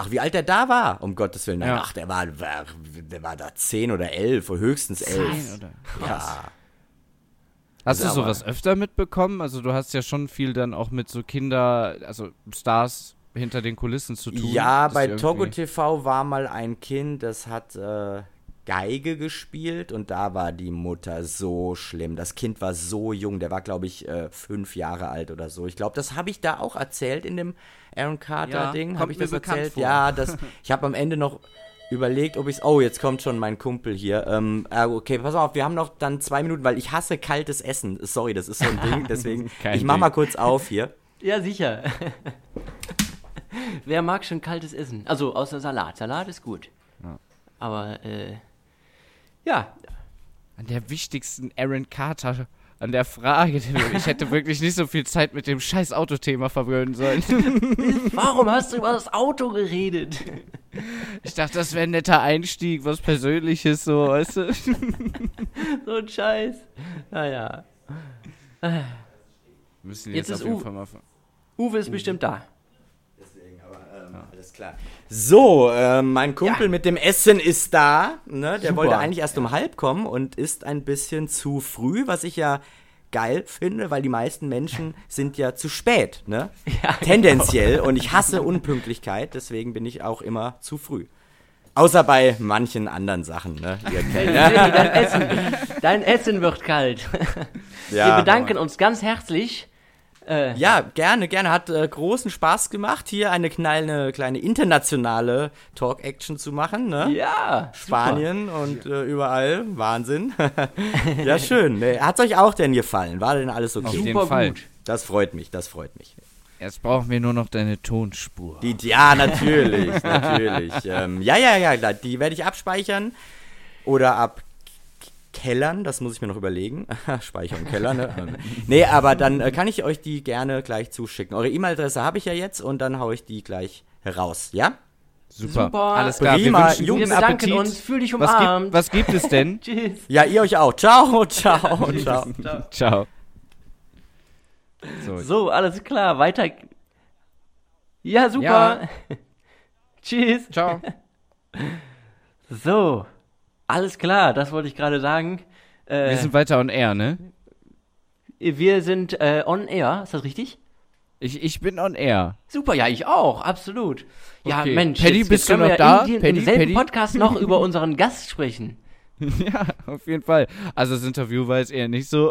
Ach, wie alt der da war? Um Gottes Willen. Nein, Ja. Ach, der war, war, der war da 10 oder 11, oder höchstens 11. Zehn oder? Ja. Hast du sowas öfter mitbekommen? Also du hast ja schon viel dann auch mit so Kinder, also Stars hinter den Kulissen zu tun. Ja, bei Togo TV war mal ein Kind, das hat äh, Geige gespielt und da war die Mutter so schlimm. Das Kind war so jung, der war, glaube ich, äh, fünf Jahre alt oder so. Ich glaube, das habe ich da auch erzählt in dem Aaron Carter-Ding. kommt habe ich mir das erzählt? vor. Ja, das, ich habe am Ende noch überlegt, ob ich Oh, jetzt kommt schon mein Kumpel hier. Ähm, äh, okay, pass auf, wir haben noch dann zwei Minuten, weil ich hasse kaltes Essen. Sorry, das ist so ein Ding, deswegen. Kein ich mach Ding. mal kurz auf hier. Ja, sicher. Wer mag schon kaltes Essen? Also außer Salat. Salat ist gut. Aber, äh, ja, An der wichtigsten Aaron Carter, an der Frage, ich hätte wirklich nicht so viel Zeit mit dem scheiß Autothema verwöhnen sollen. warum hast du über das Auto geredet? Ich dachte, das wäre ein netter Einstieg, was Persönliches, so, weißt du? so ein Scheiß. Naja. Wir müssen Jetzt jetzt, ist auf jeden U- Fall mal. Uwe ist bestimmt da. Ähm, alles klar. So, äh, mein Kumpel mit dem Essen ist da. Ne? Der Super. wollte eigentlich erst um halb kommen und ist ein bisschen zu früh, was ich ja geil finde, weil die meisten Menschen sind ja zu spät, ne? Ja, Tendenziell. Und ich hasse Unpünktlichkeit, deswegen bin ich auch immer zu früh. Außer bei manchen anderen Sachen, ne? Dein Essen, dein Essen wird kalt. Wir bedanken uns ganz herzlich. Äh, Ja, gerne, gerne. Hat äh, großen Spaß gemacht, hier eine kleine, kleine internationale Talk-Action zu machen, ne? ja, Spanien und äh, überall. Wahnsinn. ja, schön. Ne, Hat's euch auch denn gefallen? War denn alles Auf okay? jeden Super Fall. gut. Das freut mich, das freut mich. Jetzt brauchen wir nur noch deine Tonspur. Die, ja, natürlich, natürlich. Ähm, ja, ja, ja, klar, die werde ich abspeichern oder abkellern, das muss ich mir noch überlegen. Speichern, Keller, ne? Nee, aber dann äh, kann ich euch die gerne gleich zuschicken. Eure E-Mail-Adresse habe ich ja jetzt und dann haue ich die gleich raus, ja? Super. Super. Alles klar. Prima. Wir wünschen Jungs, Wir guten Appetit. uns. Fühl dich Was umarmt. gibt, was gibt es denn? Tschüss. Ja, ihr euch auch. Ciao, ciao, ciao. Ciao. So, So, alles klar. Weiter. Ja, super. Tschüss. ciao. So, alles klar. Das wollte ich gerade sagen. Äh, Wir sind weiter on air, ne? wir sind äh, on air, ist das richtig? Ich, ich bin on air. Super, ja, ich auch, absolut. Ja, Okay. Mensch, Paddy, jetzt, bist du wir noch ja da? in, die, Paddy, im selben Paddy? Podcast noch über unseren Gast sprechen. ja, auf jeden Fall. Also das Interview war jetzt eher nicht so.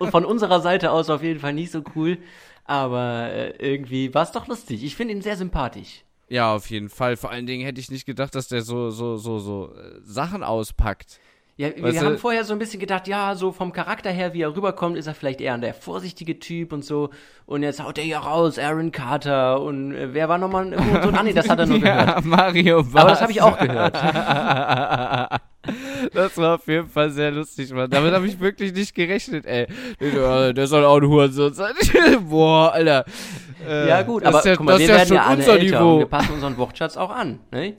Und von unserer Seite aus auf jeden Fall nicht so cool. Aber äh, irgendwie war es doch lustig. Ich finde ihn sehr sympathisch. Ja, auf jeden Fall. Vor allen Dingen hätte ich nicht gedacht, dass der so, so, so, so äh, Sachen auspackt. Ja, wir Weißt du- haben vorher so ein bisschen gedacht, ja, so vom Charakter her, wie er rüberkommt, ist er vielleicht eher der vorsichtige Typ und so. Und jetzt haut er ja raus, Aaron Carter und äh, wer war nochmal ein Hurensohn? Ah, nee, das hat er nur gehört. Ja, Mario Bart. Aber das habe ich auch gehört. Das war auf jeden Fall sehr lustig, Mann. Damit habe ich wirklich nicht gerechnet, ey. Der der soll auch ein Hurensohn sein. Boah, Alter. Äh, Ja, gut, das aber ja, guck mal, das wir ist ja werden schon ja alle unser älter und Niveau. wir passen unseren Wortschatz auch an. Ne?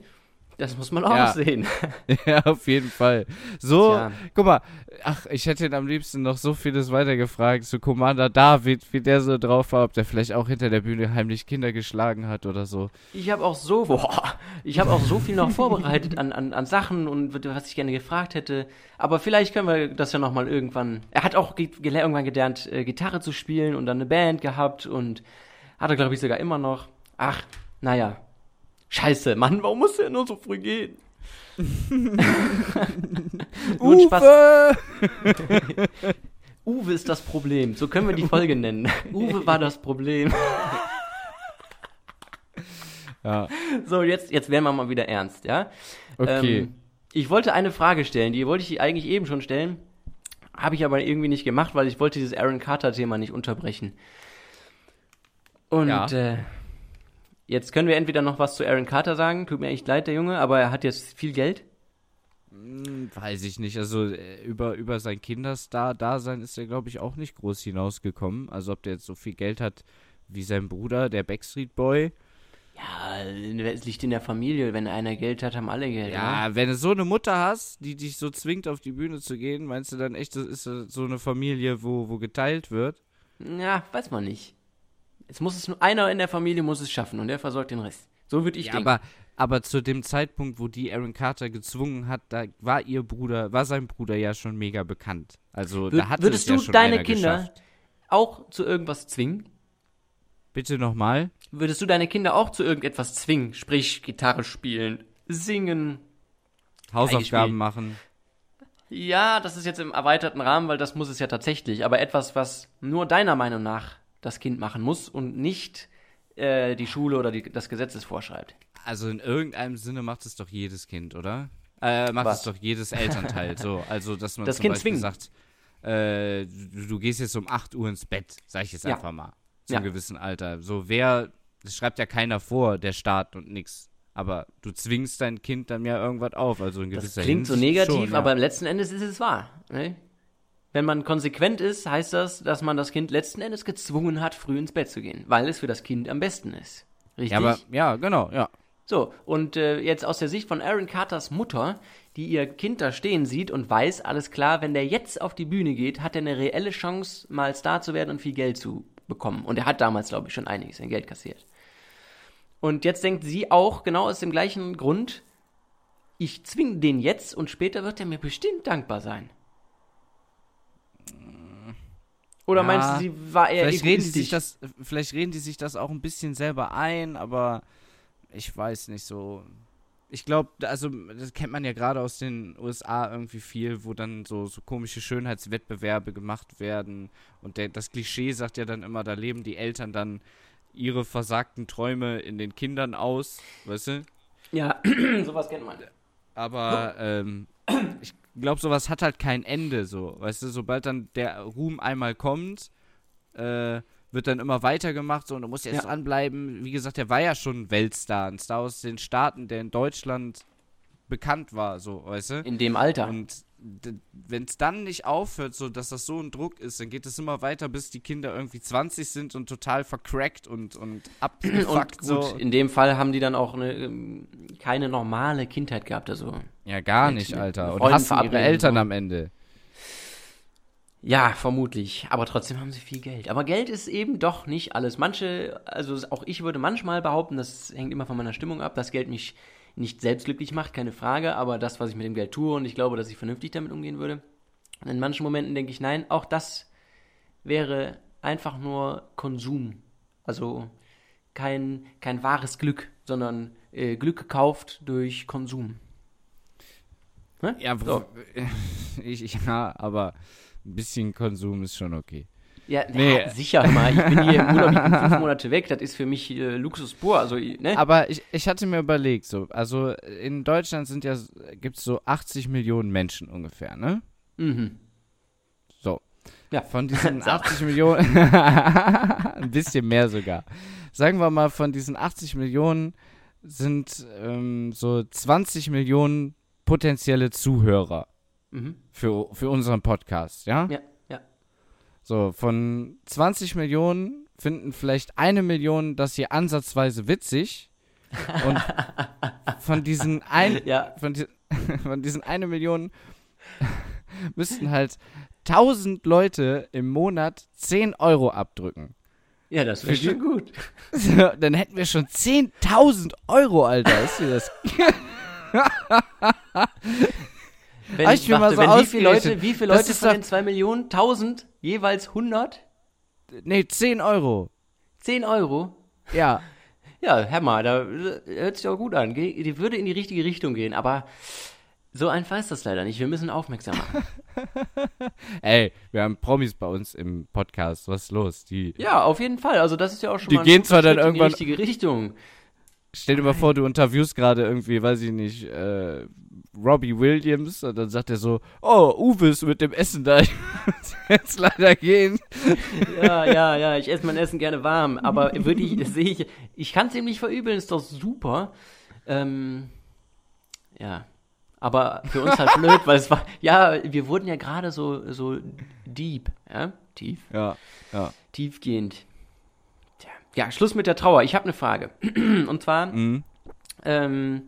Das muss man auch Ja. sehen. Ja, auf jeden Fall. So, Tja. guck mal, ach, ich hätte ihn am liebsten noch so vieles weitergefragt. So Commander David, wie der so drauf war, ob der vielleicht auch hinter der Bühne heimlich Kinder geschlagen hat oder so. Ich habe auch so, boah, ich habe auch so viel noch vorbereitet an, an, an Sachen und was ich gerne gefragt hätte. Aber vielleicht können wir das ja noch mal irgendwann. Er hat auch ge irgendwann gelernt, äh, Gitarre zu spielen und dann eine Band gehabt und hat er, glaube ich, sogar immer noch. Ach, naja. Scheiße, Mann, warum muss er nur so früh gehen? Nur ein Spaß. Uwe! Uwe ist das Problem. So können wir die Folge nennen. Uwe war das Problem. Ja, So, jetzt, jetzt werden wir mal wieder ernst, ja? okay. Ähm, ich wollte eine Frage stellen, die wollte ich eigentlich eben schon stellen, habe ich aber irgendwie nicht gemacht, weil ich wollte dieses Aaron Carter-Thema nicht unterbrechen. Und Ja. äh, jetzt können wir entweder noch was zu Aaron Carter sagen, tut mir echt leid, der Junge, aber er hat jetzt viel Geld. Hm, Weiß ich nicht. Also äh, über, über sein Kinderstar-Dasein ist er, glaube ich, auch nicht groß hinausgekommen. Also ob der jetzt so viel Geld hat wie sein Bruder, der Backstreet Boy. Ja, es liegt in der Familie, wenn einer Geld hat, haben alle Geld. Ja, oder? wenn du so eine Mutter hast, die dich so zwingt, auf die Bühne zu gehen, meinst du dann echt, das ist so eine Familie, wo, wo geteilt wird? ja, weiß man nicht. Jetzt muss es nur einer in der Familie muss es schaffen und der versorgt den Rest. So würde ich Ja, denken. aber, aber zu dem Zeitpunkt, wo die Aaron Carter gezwungen hat, da war ihr Bruder, war sein Bruder ja schon mega bekannt. Also Wür- da hat würdest es ja du schon deine Kinder geschafft. auch zu irgendwas zwingen? Bitte nochmal. Würdest du deine Kinder auch zu irgendetwas zwingen? Sprich, Gitarre spielen, singen. Hausaufgaben machen. Ja, das ist jetzt im erweiterten Rahmen, weil das muss es ja tatsächlich. Aber etwas, was nur deiner Meinung nach das Kind machen muss und nicht äh, die Schule oder die, das Gesetz es vorschreibt. Also in irgendeinem Sinne macht es doch jedes Kind, oder? Äh, macht Was? es doch jedes Elternteil so. Also, dass man Das zum Kind Beispiel zwingen. sagt, äh, du, du gehst jetzt um 8 Uhr ins Bett, sag ich jetzt Ja. einfach mal. Zu Ja. einem gewissen Alter. So, wer, das schreibt ja keiner vor, der Staat und nix. Aber du zwingst dein Kind dann ja irgendwas auf, also in Das gewisser klingt so Hinsicht negativ, schon, ja. aber letzten Endes ist es wahr. Ne? Wenn man konsequent ist, heißt das, dass man das Kind letzten Endes gezwungen hat, früh ins Bett zu gehen, weil es für das Kind am besten ist. Richtig? Ja, aber, ja, genau, ja. So, und äh, jetzt aus der Sicht von Aaron Carters Mutter, die ihr Kind da stehen sieht und weiß, alles klar, wenn der jetzt auf die Bühne geht, hat er eine reelle Chance, mal Star zu werden und viel Geld zu bekommen. Und er hat damals, glaube ich, schon einiges an Geld kassiert. Und jetzt denkt sie auch genau aus dem gleichen Grund, ich zwinge den jetzt und später wird er mir bestimmt dankbar sein. Oder Ja, meinst du, sie war eher Vielleicht reden, die sich das, vielleicht reden die sich das auch ein bisschen selber ein, aber ich weiß nicht so. Ich glaube, also das kennt man ja gerade aus den USA irgendwie viel, wo dann so, so komische Schönheitswettbewerbe gemacht werden. Und der, das Klischee sagt ja dann immer, da leben die Eltern dann ihre versagten Träume in den Kindern aus, weißt du? ja, sowas kennt man. Aber ähm, ich glaube, sowas hat halt kein Ende, so. Weißt du, sobald dann der Ruhm einmal kommt, äh, wird dann immer weitergemacht, so, und du musst jetzt Ja. dranbleiben. Wie gesagt, der war ja schon ein Weltstar, ein Star aus den Staaten, der in Deutschland bekannt war, so, weißt du? In dem Alter. Und wenn es dann nicht aufhört, so dass das so ein Druck ist, dann geht es immer weiter, bis die Kinder irgendwie 20 sind und total vercrackt und, und Und abgefuckt gut, so. in dem Fall haben die dann auch eine, ähm, keine normale Kindheit gehabt. Also, Ja, gar mit- nicht, Alter. Und hassen ihre Eltern am Ende. ja, vermutlich. Aber trotzdem haben sie viel Geld. Aber Geld ist eben doch nicht alles. Manche, also auch ich würde manchmal behaupten, das hängt immer von meiner Stimmung ab, dass Geld mich nicht selbst glücklich macht, keine Frage. Aber das, was ich mit dem Geld tue, und ich glaube, dass ich vernünftig damit umgehen würde. Und in manchen Momenten denke ich, nein, auch das wäre einfach nur Konsum. Also kein, kein wahres Glück, sondern äh, Glück gekauft durch Konsum. Ne? Ja, So. ich, ja, aber ein bisschen Konsum ist schon okay. Ja, Nee. ja, sicher mal. Ich bin hier im Urlaub, ich bin fünf Monate weg. Das ist für mich äh, Luxus pur. Also, ne? Aber ich, ich hatte mir überlegt, so, also in Deutschland sind ja, gibt es so 80 Millionen Menschen ungefähr, ne? Mhm. So. Ja. Von diesen So. 80 Millionen, ein bisschen mehr sogar. Sagen wir mal, von diesen 80 Millionen sind ähm, so 20 Millionen potenzielle Zuhörer Mhm. für, für unseren Podcast? Ja, ja. So, von 20 Millionen finden vielleicht eine Million das hier ansatzweise witzig. Und von diesen ein, Ja, von, die, von diesen eine Million müssten halt 1000 Leute im Monat 10 Euro abdrücken. ja, das wäre schon gut. So, dann hätten wir schon 10.000 Euro, Alter. Ist dir das? Wenn, Hab ich mir mal so wenn wie viele Leute, wie viele Das Leute von den 2 Millionen? 1000? Jeweils 100? Nee, 10 Euro. 10 Euro? Ja. Ja, hör mal, da äh, hört sich auch gut an. Die würde in die richtige Richtung gehen, aber so einfach ist das leider nicht. Wir müssen aufmerksam machen. Ey, wir haben Promis bei uns im Podcast. Was ist los? Die, Ja, auf jeden Fall. Also das ist ja auch schon Die mal ein gehen zwar dann irgendwann- in die richtige Richtung. Stell dir mal vor, du interviewst gerade irgendwie, weiß ich nicht, äh, Robbie Williams und dann sagt er so, oh, Uwe ist mit dem Essen da, ich muss jetzt leider gehen. Ja, ja, ja, ich esse mein Essen gerne warm, aber wirklich, das sehe ich, ich kann es ihm nicht verübeln, ist doch super. Ähm, ja, aber für uns halt blöd, weil es war, ja, wir wurden ja gerade so, so deep, ja, tief, Ja, ja. tiefgehend. Tja, ja, Schluss mit der Trauer. Ich habe eine Frage. Und zwar, Mhm. ähm,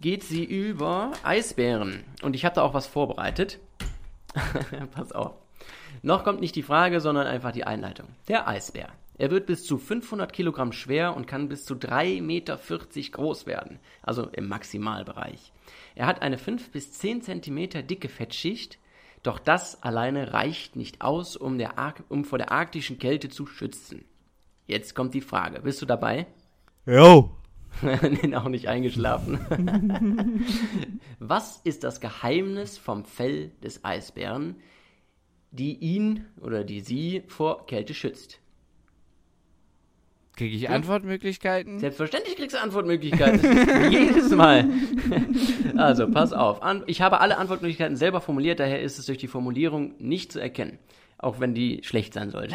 geht sie über Eisbären. Und ich habe da auch was vorbereitet. Pass auf. Noch kommt nicht die Frage, sondern einfach die Einleitung. Der Eisbär. Er wird bis zu 500 Kilogramm schwer und kann bis zu 3,40 Meter groß werden. Also im Maximalbereich. Er hat eine 5 bis 10 Zentimeter dicke Fettschicht. Doch das alleine reicht nicht aus, um, um vor der arktischen Kälte zu schützen. Jetzt kommt die Frage. Bist du dabei? Jo. nee, auch nicht eingeschlafen. Was ist das Geheimnis vom Fell des Eisbären, die ihn oder die sie vor Kälte schützt? Kriege ich Antwortmöglichkeiten? Selbstverständlich kriegst du Antwortmöglichkeiten. Jedes Mal. Also, pass auf. An ich habe alle Antwortmöglichkeiten selber formuliert, daher ist es durch die Formulierung nicht zu erkennen. Auch wenn die schlecht sein sollte.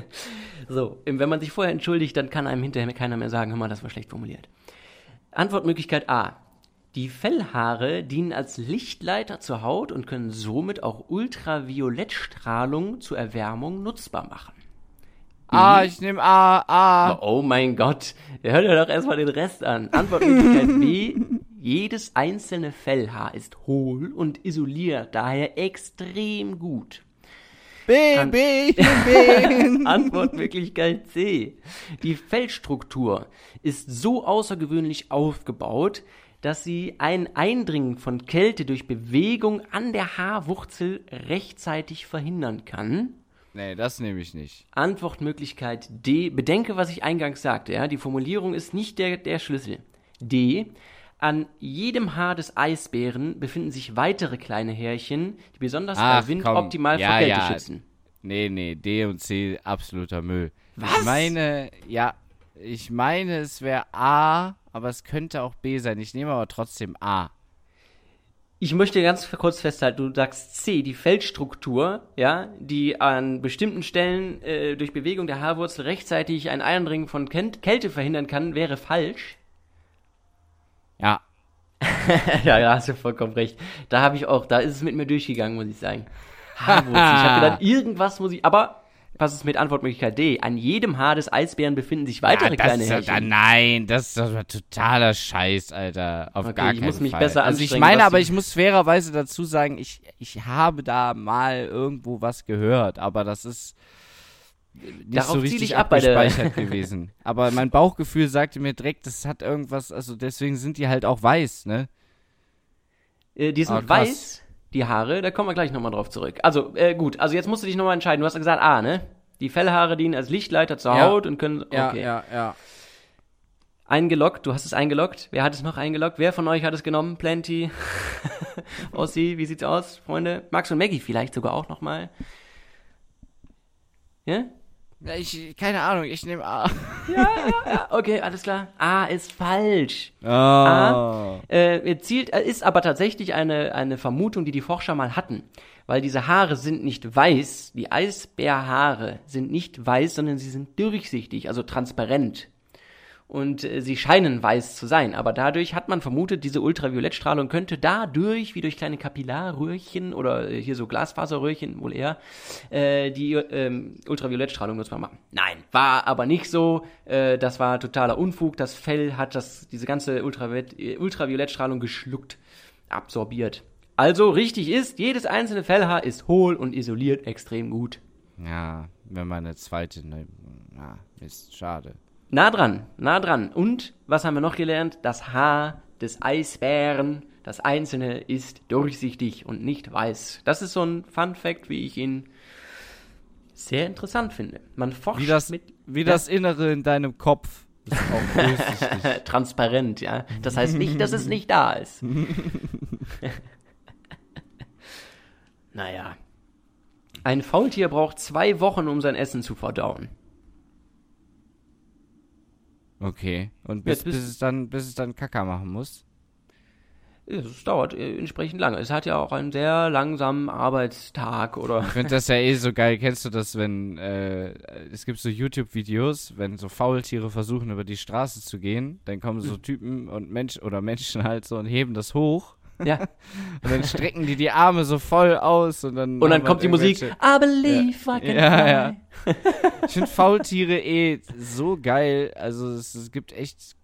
so, wenn man sich vorher entschuldigt, dann kann einem hinterher keiner mehr sagen, hör mal, das war schlecht formuliert. Antwortmöglichkeit A. Die Fellhaare dienen als Lichtleiter zur Haut und können somit auch Ultraviolettstrahlung zur Erwärmung nutzbar machen. Ah, ich nehme A, A. Oh mein Gott, hör dir doch erstmal den Rest an. Antwortmöglichkeit B. Jedes einzelne Fellhaar ist hohl und isoliert daher extrem gut. B, An- B, B. Antwortmöglichkeit C. Die Fellstruktur ist so außergewöhnlich aufgebaut, dass sie ein Eindringen von Kälte durch Bewegung an der Haarwurzel rechtzeitig verhindern kann. nee, das nehme ich nicht. Antwortmöglichkeit D. Bedenke, was ich eingangs sagte. Ja? Die Formulierung ist nicht der, der Schlüssel. D. An jedem Haar des Eisbären befinden sich weitere kleine Härchen, die besonders Ach, bei Wind komm. optimal Ja, vor Kälte ja. schützen. Nee, nee, D und C, absoluter Müll. Was? Ich meine, ja, ich meine, es wäre A, aber es könnte auch B sein. Ich nehme aber trotzdem A. Ich möchte ganz kurz festhalten, du sagst C, die Feldstruktur, ja, die an bestimmten Stellen äh, durch Bewegung der Haarwurzel rechtzeitig ein Eindringen von Kälte verhindern kann, wäre falsch. Ja. ja, da hast du vollkommen recht. Da habe ich auch, da ist es mit mir durchgegangen, muss ich sagen. Haarwurzel. ich habe gedacht, irgendwas muss ich, aber was ist mit Antwortmöglichkeit D? An jedem Haar des Eisbären befinden sich weitere ja, kleine Härchen. nein, das ist doch totaler Scheiß, Alter. Auf Okay, gar ich keinen muss mich Fall. besser Also ich meine, aber ich muss fairerweise dazu sagen, ich, ich habe da mal irgendwo was gehört, aber das ist nicht Darauf so richtig ich ab bei der- abgespeichert gewesen. Aber mein Bauchgefühl sagte mir direkt, das hat irgendwas, also deswegen sind die halt auch weiß, ne? Äh, die sind Ah, weiß. die Haare, da kommen wir gleich nochmal drauf zurück. Also, äh, gut, also jetzt musst du dich nochmal entscheiden. Du hast gesagt, A, ne? Die Fellhaare dienen als Lichtleiter zur Ja. Haut und können. Okay. Ja, ja, ja. Eingeloggt, du hast es eingeloggt. Wer hat es noch eingeloggt? Wer von euch hat es genommen? Plenty. Ossi, wie sieht's aus, Freunde? Max und Maggie vielleicht sogar auch nochmal. Ja? Ja, Ich, keine Ahnung, ich nehme A. Ja, okay, alles klar. A ist falsch. Ah. Äh, zielt, äh, ist aber tatsächlich eine, eine Vermutung, die die Forscher mal hatten. Weil diese Haare sind nicht weiß, die Eisbärhaare sind nicht weiß, sondern sie sind durchsichtig, also transparent. Und äh, sie scheinen weiß zu sein, aber dadurch hat man vermutet, diese Ultraviolettstrahlung könnte dadurch, wie durch kleine Kapillarröhrchen oder äh, hier so Glasfaserröhrchen wohl eher, äh, die ähm, Ultraviolettstrahlung nutzbar machen. Nein, war aber nicht so. Das war totaler Unfug. Das Fell hat das, diese ganze Ultraviolett, Ultraviolettstrahlung geschluckt, absorbiert. Also richtig ist, jedes einzelne Fellhaar ist hohl und isoliert extrem gut. Ja, wenn man eine zweite nimmt. Ist schade. Nah dran, nah dran. Und was haben wir noch gelernt? Das Haar des Eisbären, das einzelne, ist durchsichtig und nicht weiß. Das ist so ein Fun Fact, wie ich ihn sehr interessant finde. Man forscht Wie das, mit wie das Innere in deinem Kopf ist auch transparent, ja. Das heißt nicht, dass es nicht da ist. naja. Ein Faultier braucht zwei Wochen, um sein Essen zu verdauen. Okay. Und bis, Jetzt bist- bis, es dann, bis es dann Kacker machen muss. Es dauert äh, entsprechend lange. Es hat ja auch einen sehr langsamen Arbeitstag oder. Ich finde das ja eh so geil. Kennst du das, wenn äh, es gibt so YouTube-Videos, wenn so Faultiere versuchen, über die Straße zu gehen, dann kommen so Mhm. Typen und Menschen oder Menschen halt so und heben das hoch. Ja. Und dann strecken die die Arme so voll aus und dann. Und dann kommt die halt Musik. irgendwelche- I believe I can Ja, ja. Ich finde Faultiere eh so geil. Also es, es gibt echt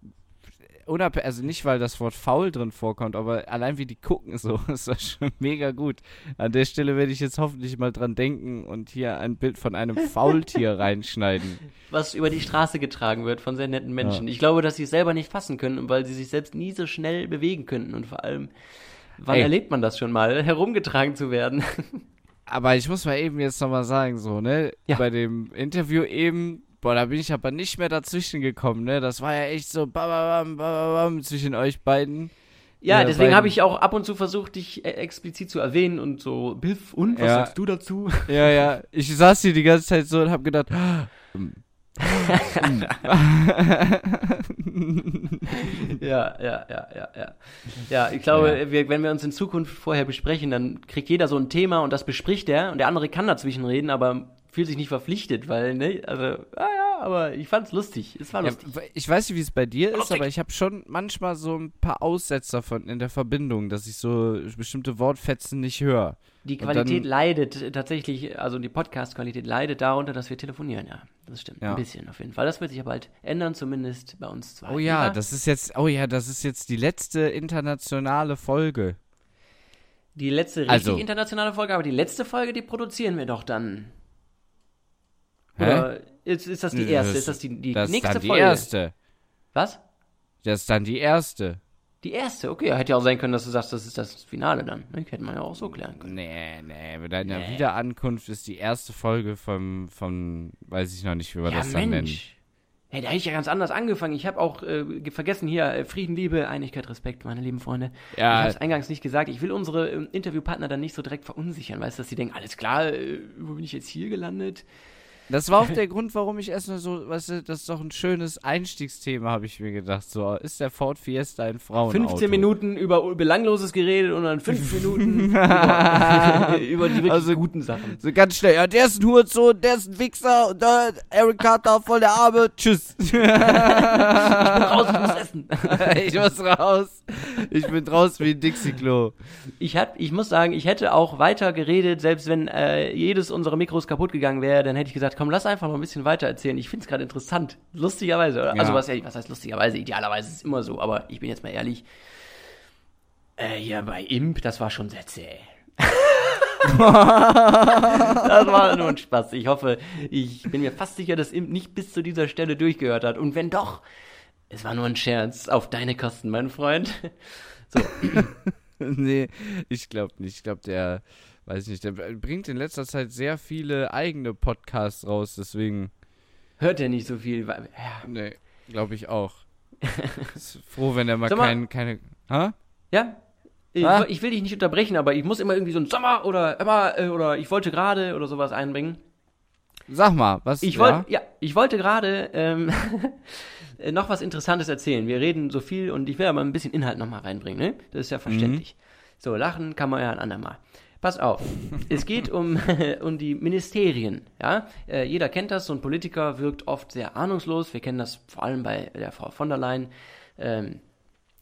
unabhängig, also nicht weil das Wort faul drin vorkommt, aber allein wie die gucken so, ist das schon mega gut. An der Stelle werde ich jetzt hoffentlich mal dran denken und hier ein Bild von einem Faultier reinschneiden. Was über die Straße getragen wird von sehr netten Menschen. Ich glaube, dass sie es selber nicht fassen können, weil sie sich selbst nie so schnell bewegen könnten. Und vor allem, wann Ey. erlebt man das schon mal, herumgetragen zu werden? Aber ich muss mal eben jetzt nochmal sagen, so, ne, Ja. bei dem Interview eben, boah, da bin ich aber nicht mehr dazwischen gekommen, ne, das war ja echt so bam, bam, bam, bam, bam, zwischen euch beiden. Ja, Ja, deswegen habe ich auch ab und zu versucht, dich äh, explizit zu erwähnen und so, Biff, und was Ja. sagst du dazu? Ja, ja, ich saß hier die ganze Zeit so und hab gedacht, Ja, ja, ja, ja, ja. Ja, ich glaube, Ja. Wir, wenn wir uns in Zukunft vorher besprechen, dann kriegt jeder so ein Thema und das bespricht er und der andere kann dazwischen reden, aber fühlt sich nicht verpflichtet, weil, ne, also, ah ja, aber ich fand's lustig. Es war ja, lustig. ich weiß nicht, wie es bei dir ist, aber ich habe schon manchmal so ein paar Aussetzer von in der Verbindung, dass ich so bestimmte Wortfetzen nicht höre. Die Qualität dann- leidet tatsächlich, also die Podcast-Qualität leidet darunter, dass wir telefonieren, ja. Das stimmt. Ja. Ein bisschen auf jeden Fall. Das wird sich ja bald ändern, zumindest bei uns zwei. Oh ja, das ist jetzt, oh ja, das ist jetzt die letzte internationale Folge. Die letzte richtig Also- internationale Folge, aber die letzte Folge, die produzieren wir doch dann. Oder ist, ist das die Nee, erste? das- ist das die, die Das ist nächste dann die Folge? erste. Was? Das ist dann die erste. Die erste, okay. Hätte ja auch sein können, dass du sagst, das ist das Finale dann. Ne? Hätte man ja auch so klären können. Nee, nee, bei deiner Nee. Wiederankunft ist die erste Folge vom, vom, weiß ich noch nicht, wie wir das dann nennen. Hey, da hätte ich ja ganz anders angefangen. Ich habe auch äh, ge- vergessen hier äh, Frieden, Liebe, Einigkeit, Respekt, meine lieben Freunde. Ich Ja, habe es eingangs nicht gesagt. Ich will unsere ähm, Interviewpartner dann nicht so direkt verunsichern, weißt du, dass sie denken, alles klar, äh, wo bin ich jetzt hier gelandet? Das war auch der Grund, warum ich erstmal so, weißt du, das ist doch ein schönes Einstiegsthema, habe ich mir gedacht. So, ist der Ford Fiesta ein Frauenauto? 15 Minuten über Belangloses geredet und dann 5 Minuten über, über die wirklich Also- guten Sachen. So ganz schnell, ja, der ist ein Hurensohn, der ist ein Wichser und da Eric Carter voll der Arme, tschüss. Raus, ich muss essen. ich muss raus. Ich bin draußen wie ein Dixie-Klo. Ich, hab, ich muss sagen, ich hätte auch weiter geredet, selbst wenn äh, jedes unserer Mikros kaputt gegangen wäre, dann hätte ich gesagt, komm, lass einfach noch ein bisschen weiter erzählen. Ich finde es gerade interessant. Lustigerweise, oder? Ja. Also was, was heißt lustigerweise? Idealerweise ist es immer so, aber ich bin jetzt mal ehrlich. Äh, hier bei Imp, das war schon sehr zäh. das war nur ein Spaß. Ich hoffe, ich bin mir fast sicher, dass Imp nicht bis zu dieser Stelle durchgehört hat. Und wenn doch, es war nur ein Scherz auf deine Kosten, mein Freund. So. nee, ich glaube nicht. Ich glaube, der, weiß nicht, der bringt in letzter Zeit sehr viele eigene Podcasts raus, deswegen. Hört er nicht so viel. Ja. Nee, glaube ich auch. Ist froh, wenn er mal, mal- kein, keine. Ha? Ja? Ich, Ah? ich will dich nicht unterbrechen, aber ich muss immer irgendwie so ein Sommer oder immer äh, oder ich wollte gerade oder sowas einbringen. Sag mal, was. Ich ja? wollte, ja, ich wollte gerade ähm, äh, noch was Interessantes erzählen. Wir reden so viel und ich will aber ein bisschen Inhalt nochmal reinbringen, ne? Das ist ja verständlich. So, lachen kann man ja ein andermal. Pass auf, es geht um, um die Ministerien, ja? Äh, jeder kennt das, so ein Politiker wirkt oft sehr ahnungslos. Wir kennen das vor allem bei der Frau von der Leyen. Ähm,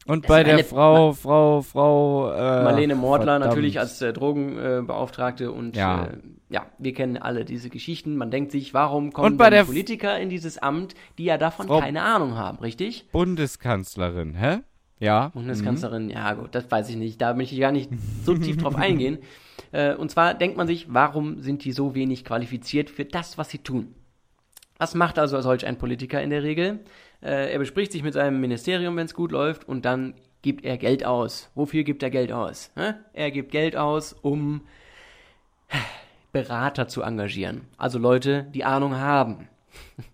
Und bei der Frau, Frau, Frau. Äh, Marlene Mordler verdammt. natürlich als äh, Drogenbeauftragte Beauftragte und Ja. Äh, ja, wir kennen alle diese Geschichten. Man denkt sich, warum kommen Politiker in dieses Amt, die ja davon Frau- keine Ahnung haben, richtig? Bundeskanzlerin, hä? Ja. Bundeskanzlerin, ja gut, das weiß ich nicht. Da möchte ich gar nicht so tief drauf eingehen. Äh, und zwar denkt man sich, warum sind die so wenig qualifiziert für das, was sie tun? Was macht also solch ein Politiker in der Regel? Äh, er bespricht sich mit seinem Ministerium, wenn es gut läuft, und dann gibt er Geld aus. Wofür gibt er Geld aus? Hä? Er gibt Geld aus, um Berater zu engagieren. Also Leute, die Ahnung haben.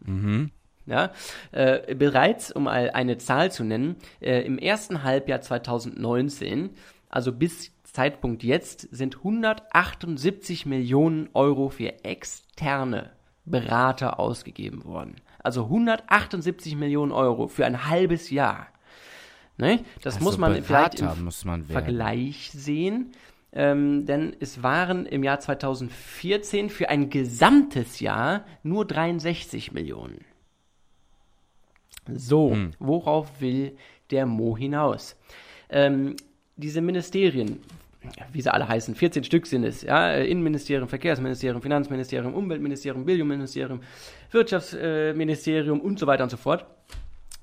Ja, äh, bereits, um eine Zahl zu nennen, äh, im ersten Halbjahr 2019, also bis Zeitpunkt jetzt, sind 178 Millionen Euro für externe Berater ausgegeben worden. Also 178 Millionen Euro für ein halbes Jahr. Ne? Das Also muss man vielleicht Berater im muss man. Vergleich sehen. Ähm, denn es waren im Jahr 2014 für ein gesamtes Jahr nur 63 Millionen. So, worauf will der Mo hinaus? Ähm, diese Ministerien, wie sie alle heißen, 14 Stück sind es, ja, Innenministerium, Verkehrsministerium, Finanzministerium, Umweltministerium, Bildungsministerium, Wirtschaftsministerium und so weiter und so fort.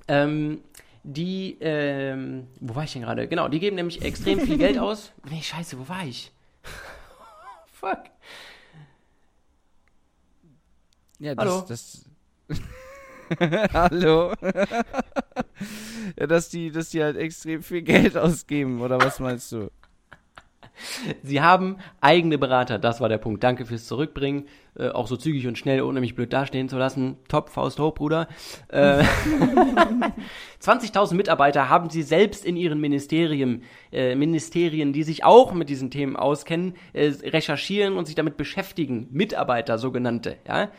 Ähm, die, ähm, wo war ich denn gerade? Genau, die geben nämlich extrem viel Geld aus. Nee, scheiße, wo war ich? Fuck. Ja, Hallo? das, das Hallo. ja, dass die, dass die halt extrem viel Geld ausgeben, oder was meinst du? Sie haben eigene Berater, das war der Punkt. Danke fürs Zurückbringen. Äh, auch so zügig und schnell, ohne mich blöd dastehen zu lassen. Top, Faust hoch, Bruder. Äh, 20.000 Mitarbeiter haben sie selbst in ihren Ministerien, äh, Ministerien, die sich auch mit diesen Themen auskennen, äh, recherchieren und sich damit beschäftigen. Mitarbeiter, sogenannte, ja.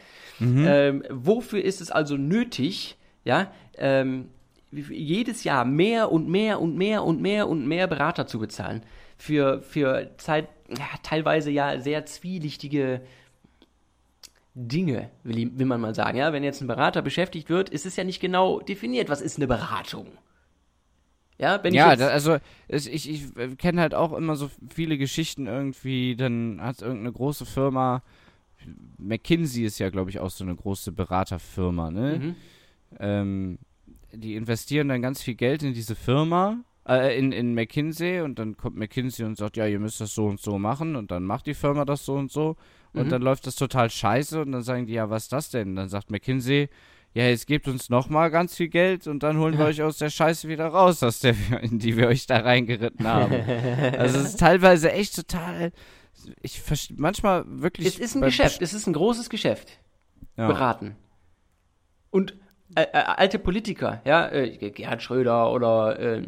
Ähm, wofür ist es also nötig, ja, ähm, jedes Jahr mehr und mehr und mehr und mehr und mehr Berater zu bezahlen? Für, für Zeit, ja, teilweise ja sehr zwielichtige Dinge, will, will man mal sagen. Ja, wenn jetzt ein Berater beschäftigt wird, ist es ja nicht genau definiert, was ist eine Beratung. Ja, wenn Ja, ich da, also ich, ich kenne halt auch immer so viele Geschichten irgendwie, dann hat irgendeine große Firma, McKinsey ist ja, glaube ich, auch so eine große Beraterfirma, ne? Mhm. Ähm, die investieren dann ganz viel Geld in diese Firma, äh, in, in McKinsey und dann kommt McKinsey und sagt, ja, ihr müsst das so und so machen und dann macht die Firma das so und so und Mhm. dann läuft das total scheiße und dann sagen die, ja, was ist das denn? Dann sagt McKinsey, ja, jetzt gebt uns nochmal ganz viel Geld und dann holen wir euch aus der Scheiße wieder raus, aus der in die wir euch da reingeritten haben. also es ist teilweise echt total, ich verstehe, manchmal wirklich... es ist ein Geschäft, es ist ein großes Geschäft. Ja. beraten. Und äh, alte Politiker, ja, äh, Gerhard Schröder oder äh,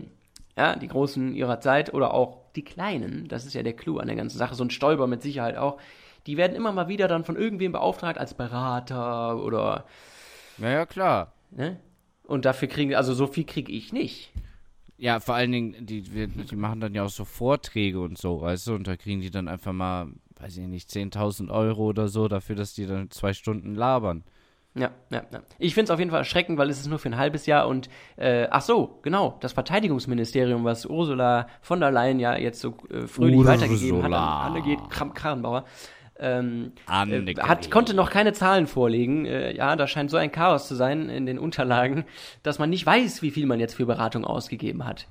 ja, die Großen ihrer Zeit oder auch die Kleinen, das ist ja der Clou an der ganzen Sache, so ein Stoiber mit Sicherheit auch, die werden immer mal wieder dann von irgendwem beauftragt als Berater oder, Ja, ja, klar. ne? Und dafür kriegen, also so viel kriege ich nicht. Ja, vor allen Dingen, die, die machen dann ja auch so Vorträge und so, weißt du, und da kriegen die dann einfach mal, weiß ich nicht, 10.000 Euro oder so dafür, dass die dann zwei Stunden labern. Ja, ja, ja. Ich finde es auf jeden Fall erschreckend, weil es ist nur für ein halbes Jahr und, äh, ach so, genau, das Verteidigungsministerium, was Ursula von der Leyen ja jetzt so äh, fröhlich Ursula. weitergegeben hat an Annegret Kramp-Karrenbauer, ähm, äh, hat, konnte noch keine Zahlen vorlegen. Äh, ja, da scheint so ein Chaos zu sein in den Unterlagen, dass man nicht weiß, wie viel man jetzt für Beratung ausgegeben hat.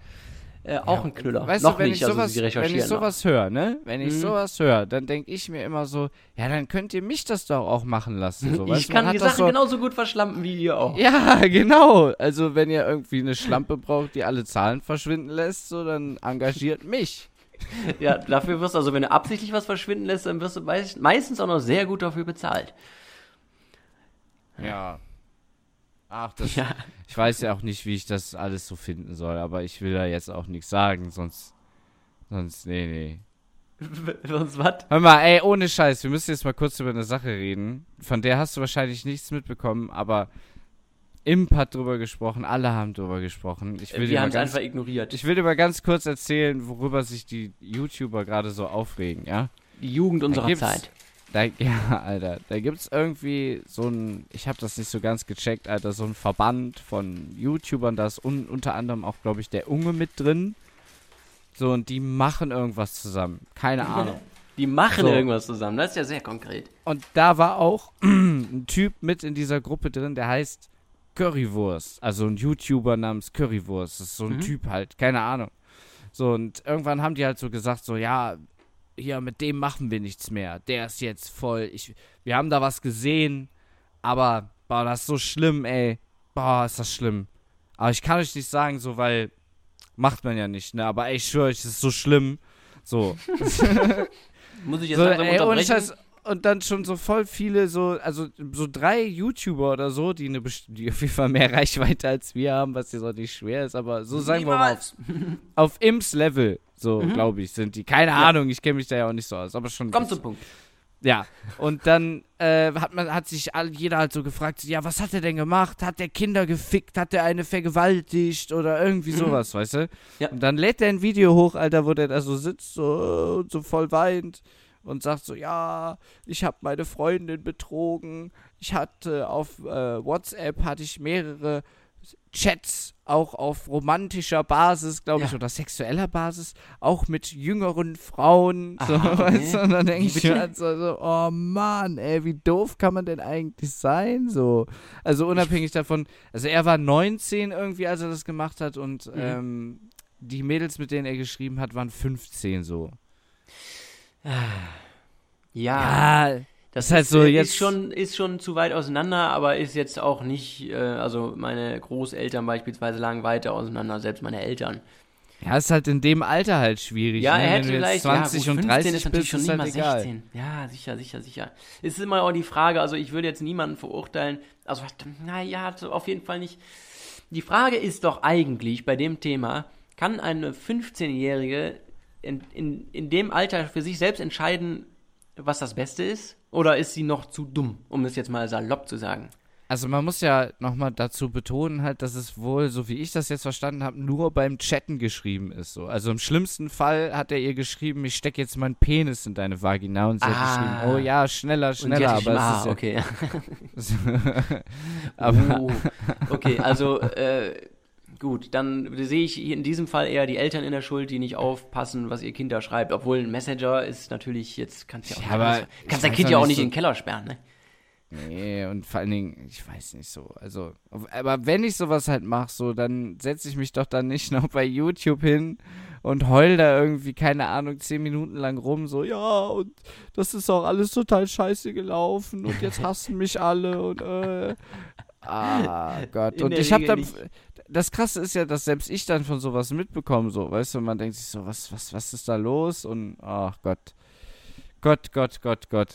Äh, auch ein Knüller. Weißt noch du, wenn nicht, ich also sowas, sie wenn ich recherchieren sowas höre, ne? Wenn ich Mhm. sowas höre, dann denke ich mir immer so, ja, dann könnt ihr mich das doch auch machen lassen. So, ich kann die Sachen so, genauso gut verschlampen wie ihr auch. Ja, genau. Also wenn ihr irgendwie eine Schlampe braucht, die alle Zahlen verschwinden lässt, so dann engagiert mich. ja, dafür wirst du, also wenn du absichtlich was verschwinden lässt, dann wirst du meist, meistens auch noch sehr gut dafür bezahlt. Ja. Ach, das, Ja. ich weiß ja auch nicht, wie ich das alles so finden soll, aber ich will da jetzt auch nichts sagen, sonst, sonst, nee, nee. Sonst was? Hör mal, ey, ohne Scheiß, wir müssen jetzt mal kurz über eine Sache reden. Von der hast du wahrscheinlich nichts mitbekommen, aber Imp hat drüber gesprochen, alle haben drüber gesprochen. Ich will, dir Wir haben es einfach ignoriert. ich will dir mal ganz kurz erzählen, worüber sich die YouTuber gerade so aufregen, ja? Die Jugend unserer Zeit. Da, ja, Alter, da gibt's irgendwie so ein, ich habe das nicht so ganz gecheckt, Alter, so ein Verband von YouTubern, da ist un, unter anderem auch, glaube ich, der Unge mit drin. So, und die machen irgendwas zusammen. Keine Ahnung. Die machen So. irgendwas zusammen. Das ist ja sehr konkret. Und da war auch ein Typ mit in dieser Gruppe drin, der heißt Currywurst. Also ein YouTuber namens Currywurst. Das ist so ein Mhm. Typ halt, keine Ahnung. So, und irgendwann haben die halt so gesagt, so, ja, hier, mit dem machen wir nichts mehr. Der ist jetzt voll. Ich, wir haben da was gesehen, aber, boah, das ist so schlimm, ey. Boah, ist das schlimm. Aber ich kann euch nicht sagen, so, weil macht man ja nicht, ne? Aber ey, ich schwöre euch, es ist so schlimm. So. Muss ich jetzt So, langsam ey, unterbrechen? Scheiß. Und dann schon so voll viele, so, also so drei YouTuber oder so, die, eine, die auf jeden Fall mehr Reichweite als wir haben, was jetzt auch nicht schwer ist, aber so sagen wir mal auf, Niemals. auf Imps Level, so glaube ich, sind die. Keine Ja. Ahnung, ich kenne mich da ja auch nicht so aus, aber schon. Komm zum Punkt. Ja, und dann äh, hat man hat sich all, jeder halt so gefragt, ja, was hat er denn gemacht? Hat der Kinder gefickt? Hat der eine vergewaltigt oder irgendwie sowas, weißt du? Ja. Und dann lädt er ein Video hoch, Alter, wo der da so sitzt so, und so voll weint und sagt so, ja, ich habe meine Freundin betrogen. Ich hatte auf äh, WhatsApp hatte ich mehrere Chats, auch auf romantischer Basis, glaube ich, Ja. oder sexueller Basis, auch mit jüngeren Frauen. So, Aha, okay. weißt du? Und dann denke ich mir halt so, so, oh Mann, ey, wie doof kann man denn eigentlich sein? So. Also unabhängig davon, also er war 19 irgendwie, als er das gemacht hat und Mhm. ähm, die Mädels, mit denen er geschrieben hat, waren 15 so. Ja, Ja, das ist halt so jetzt- Ist schon, ist schon zu weit auseinander, aber ist jetzt auch nicht, äh, also meine Großeltern beispielsweise lagen weiter auseinander, selbst meine Eltern. ja, ist halt in dem Alter halt schwierig. Ja, ne? er Wenn hätte jetzt vielleicht 20 ja, gut, und 15 30 ist natürlich bist, schon ist nicht halt mal egal. 16. Ja, sicher, sicher, sicher. Es ist immer auch die Frage, also ich würde jetzt niemanden verurteilen, also naja, auf jeden Fall nicht. Die Frage ist doch eigentlich bei dem Thema, kann eine 15-Jährige in, in, in dem Alter für sich selbst entscheiden, was das Beste ist? Oder ist sie noch zu dumm, um es jetzt mal salopp zu sagen? Also man muss ja nochmal dazu betonen halt, dass es wohl, so wie ich das jetzt verstanden habe, nur beim Chatten geschrieben ist. So. Also im schlimmsten Fall hat er ihr geschrieben, ich stecke jetzt meinen Penis in deine Vagina und sie hat Ah. geschrieben, oh ja, schneller, schneller, hat aber es ist ah, ja, okay. aber oh, okay, also äh, gut, dann sehe ich in diesem Fall eher die Eltern in der Schuld, die nicht aufpassen, was ihr Kind da schreibt. Obwohl ein Messenger ist natürlich jetzt kannst ja auch Ja, aber kannst dein Kind auch ja auch nicht nicht so- in den Keller sperren, ne? Nee, und vor allen Dingen, ich weiß nicht so. Also, aber wenn ich sowas halt mache, so, dann setze ich mich doch dann nicht noch bei YouTube hin und heul da irgendwie, keine Ahnung, zehn Minuten lang rum, so, ja, und das ist auch alles total scheiße gelaufen und jetzt hassen mich alle und äh. Ah Gott. In und ich habe dann. nicht. Das krasse ist ja, dass selbst ich dann von sowas mitbekomme, so, weißt du, man denkt sich so, was, was, was ist da los? Und ach Gott. Gott, Gott, Gott, Gott.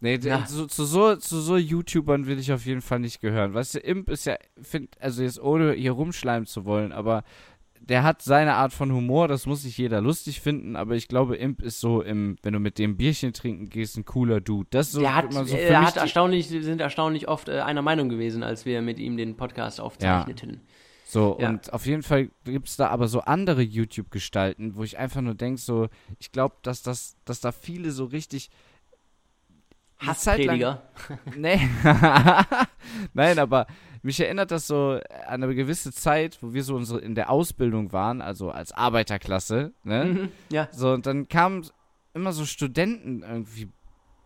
Nee, Ja. zu, zu, so, zu so YouTubern will ich auf jeden Fall nicht gehören. Weißt du, Imp ist ja, find, also jetzt ohne hier rumschleimen zu wollen, aber der hat seine Art von Humor, das muss nicht jeder lustig finden, aber ich glaube, Imp ist so im, wenn du mit dem Bierchen trinken gehst, ein cooler Dude. Das ist so Der hat, immer so für er hat erstaunlich, wir sind erstaunlich oft äh, einer Meinung gewesen, als wir mit ihm den Podcast aufzeichneten. So, Ja. und auf jeden Fall gibt es da aber so andere YouTube-Gestalten, wo ich einfach nur denke, so, ich glaube, dass das, dass da viele so richtig. Hassprediger. Nee. Nein, aber mich erinnert das so an eine gewisse Zeit, wo wir so unsere in der Ausbildung waren, also als Arbeiterklasse, ne? Mhm, ja. So, und dann kamen immer so Studenten irgendwie,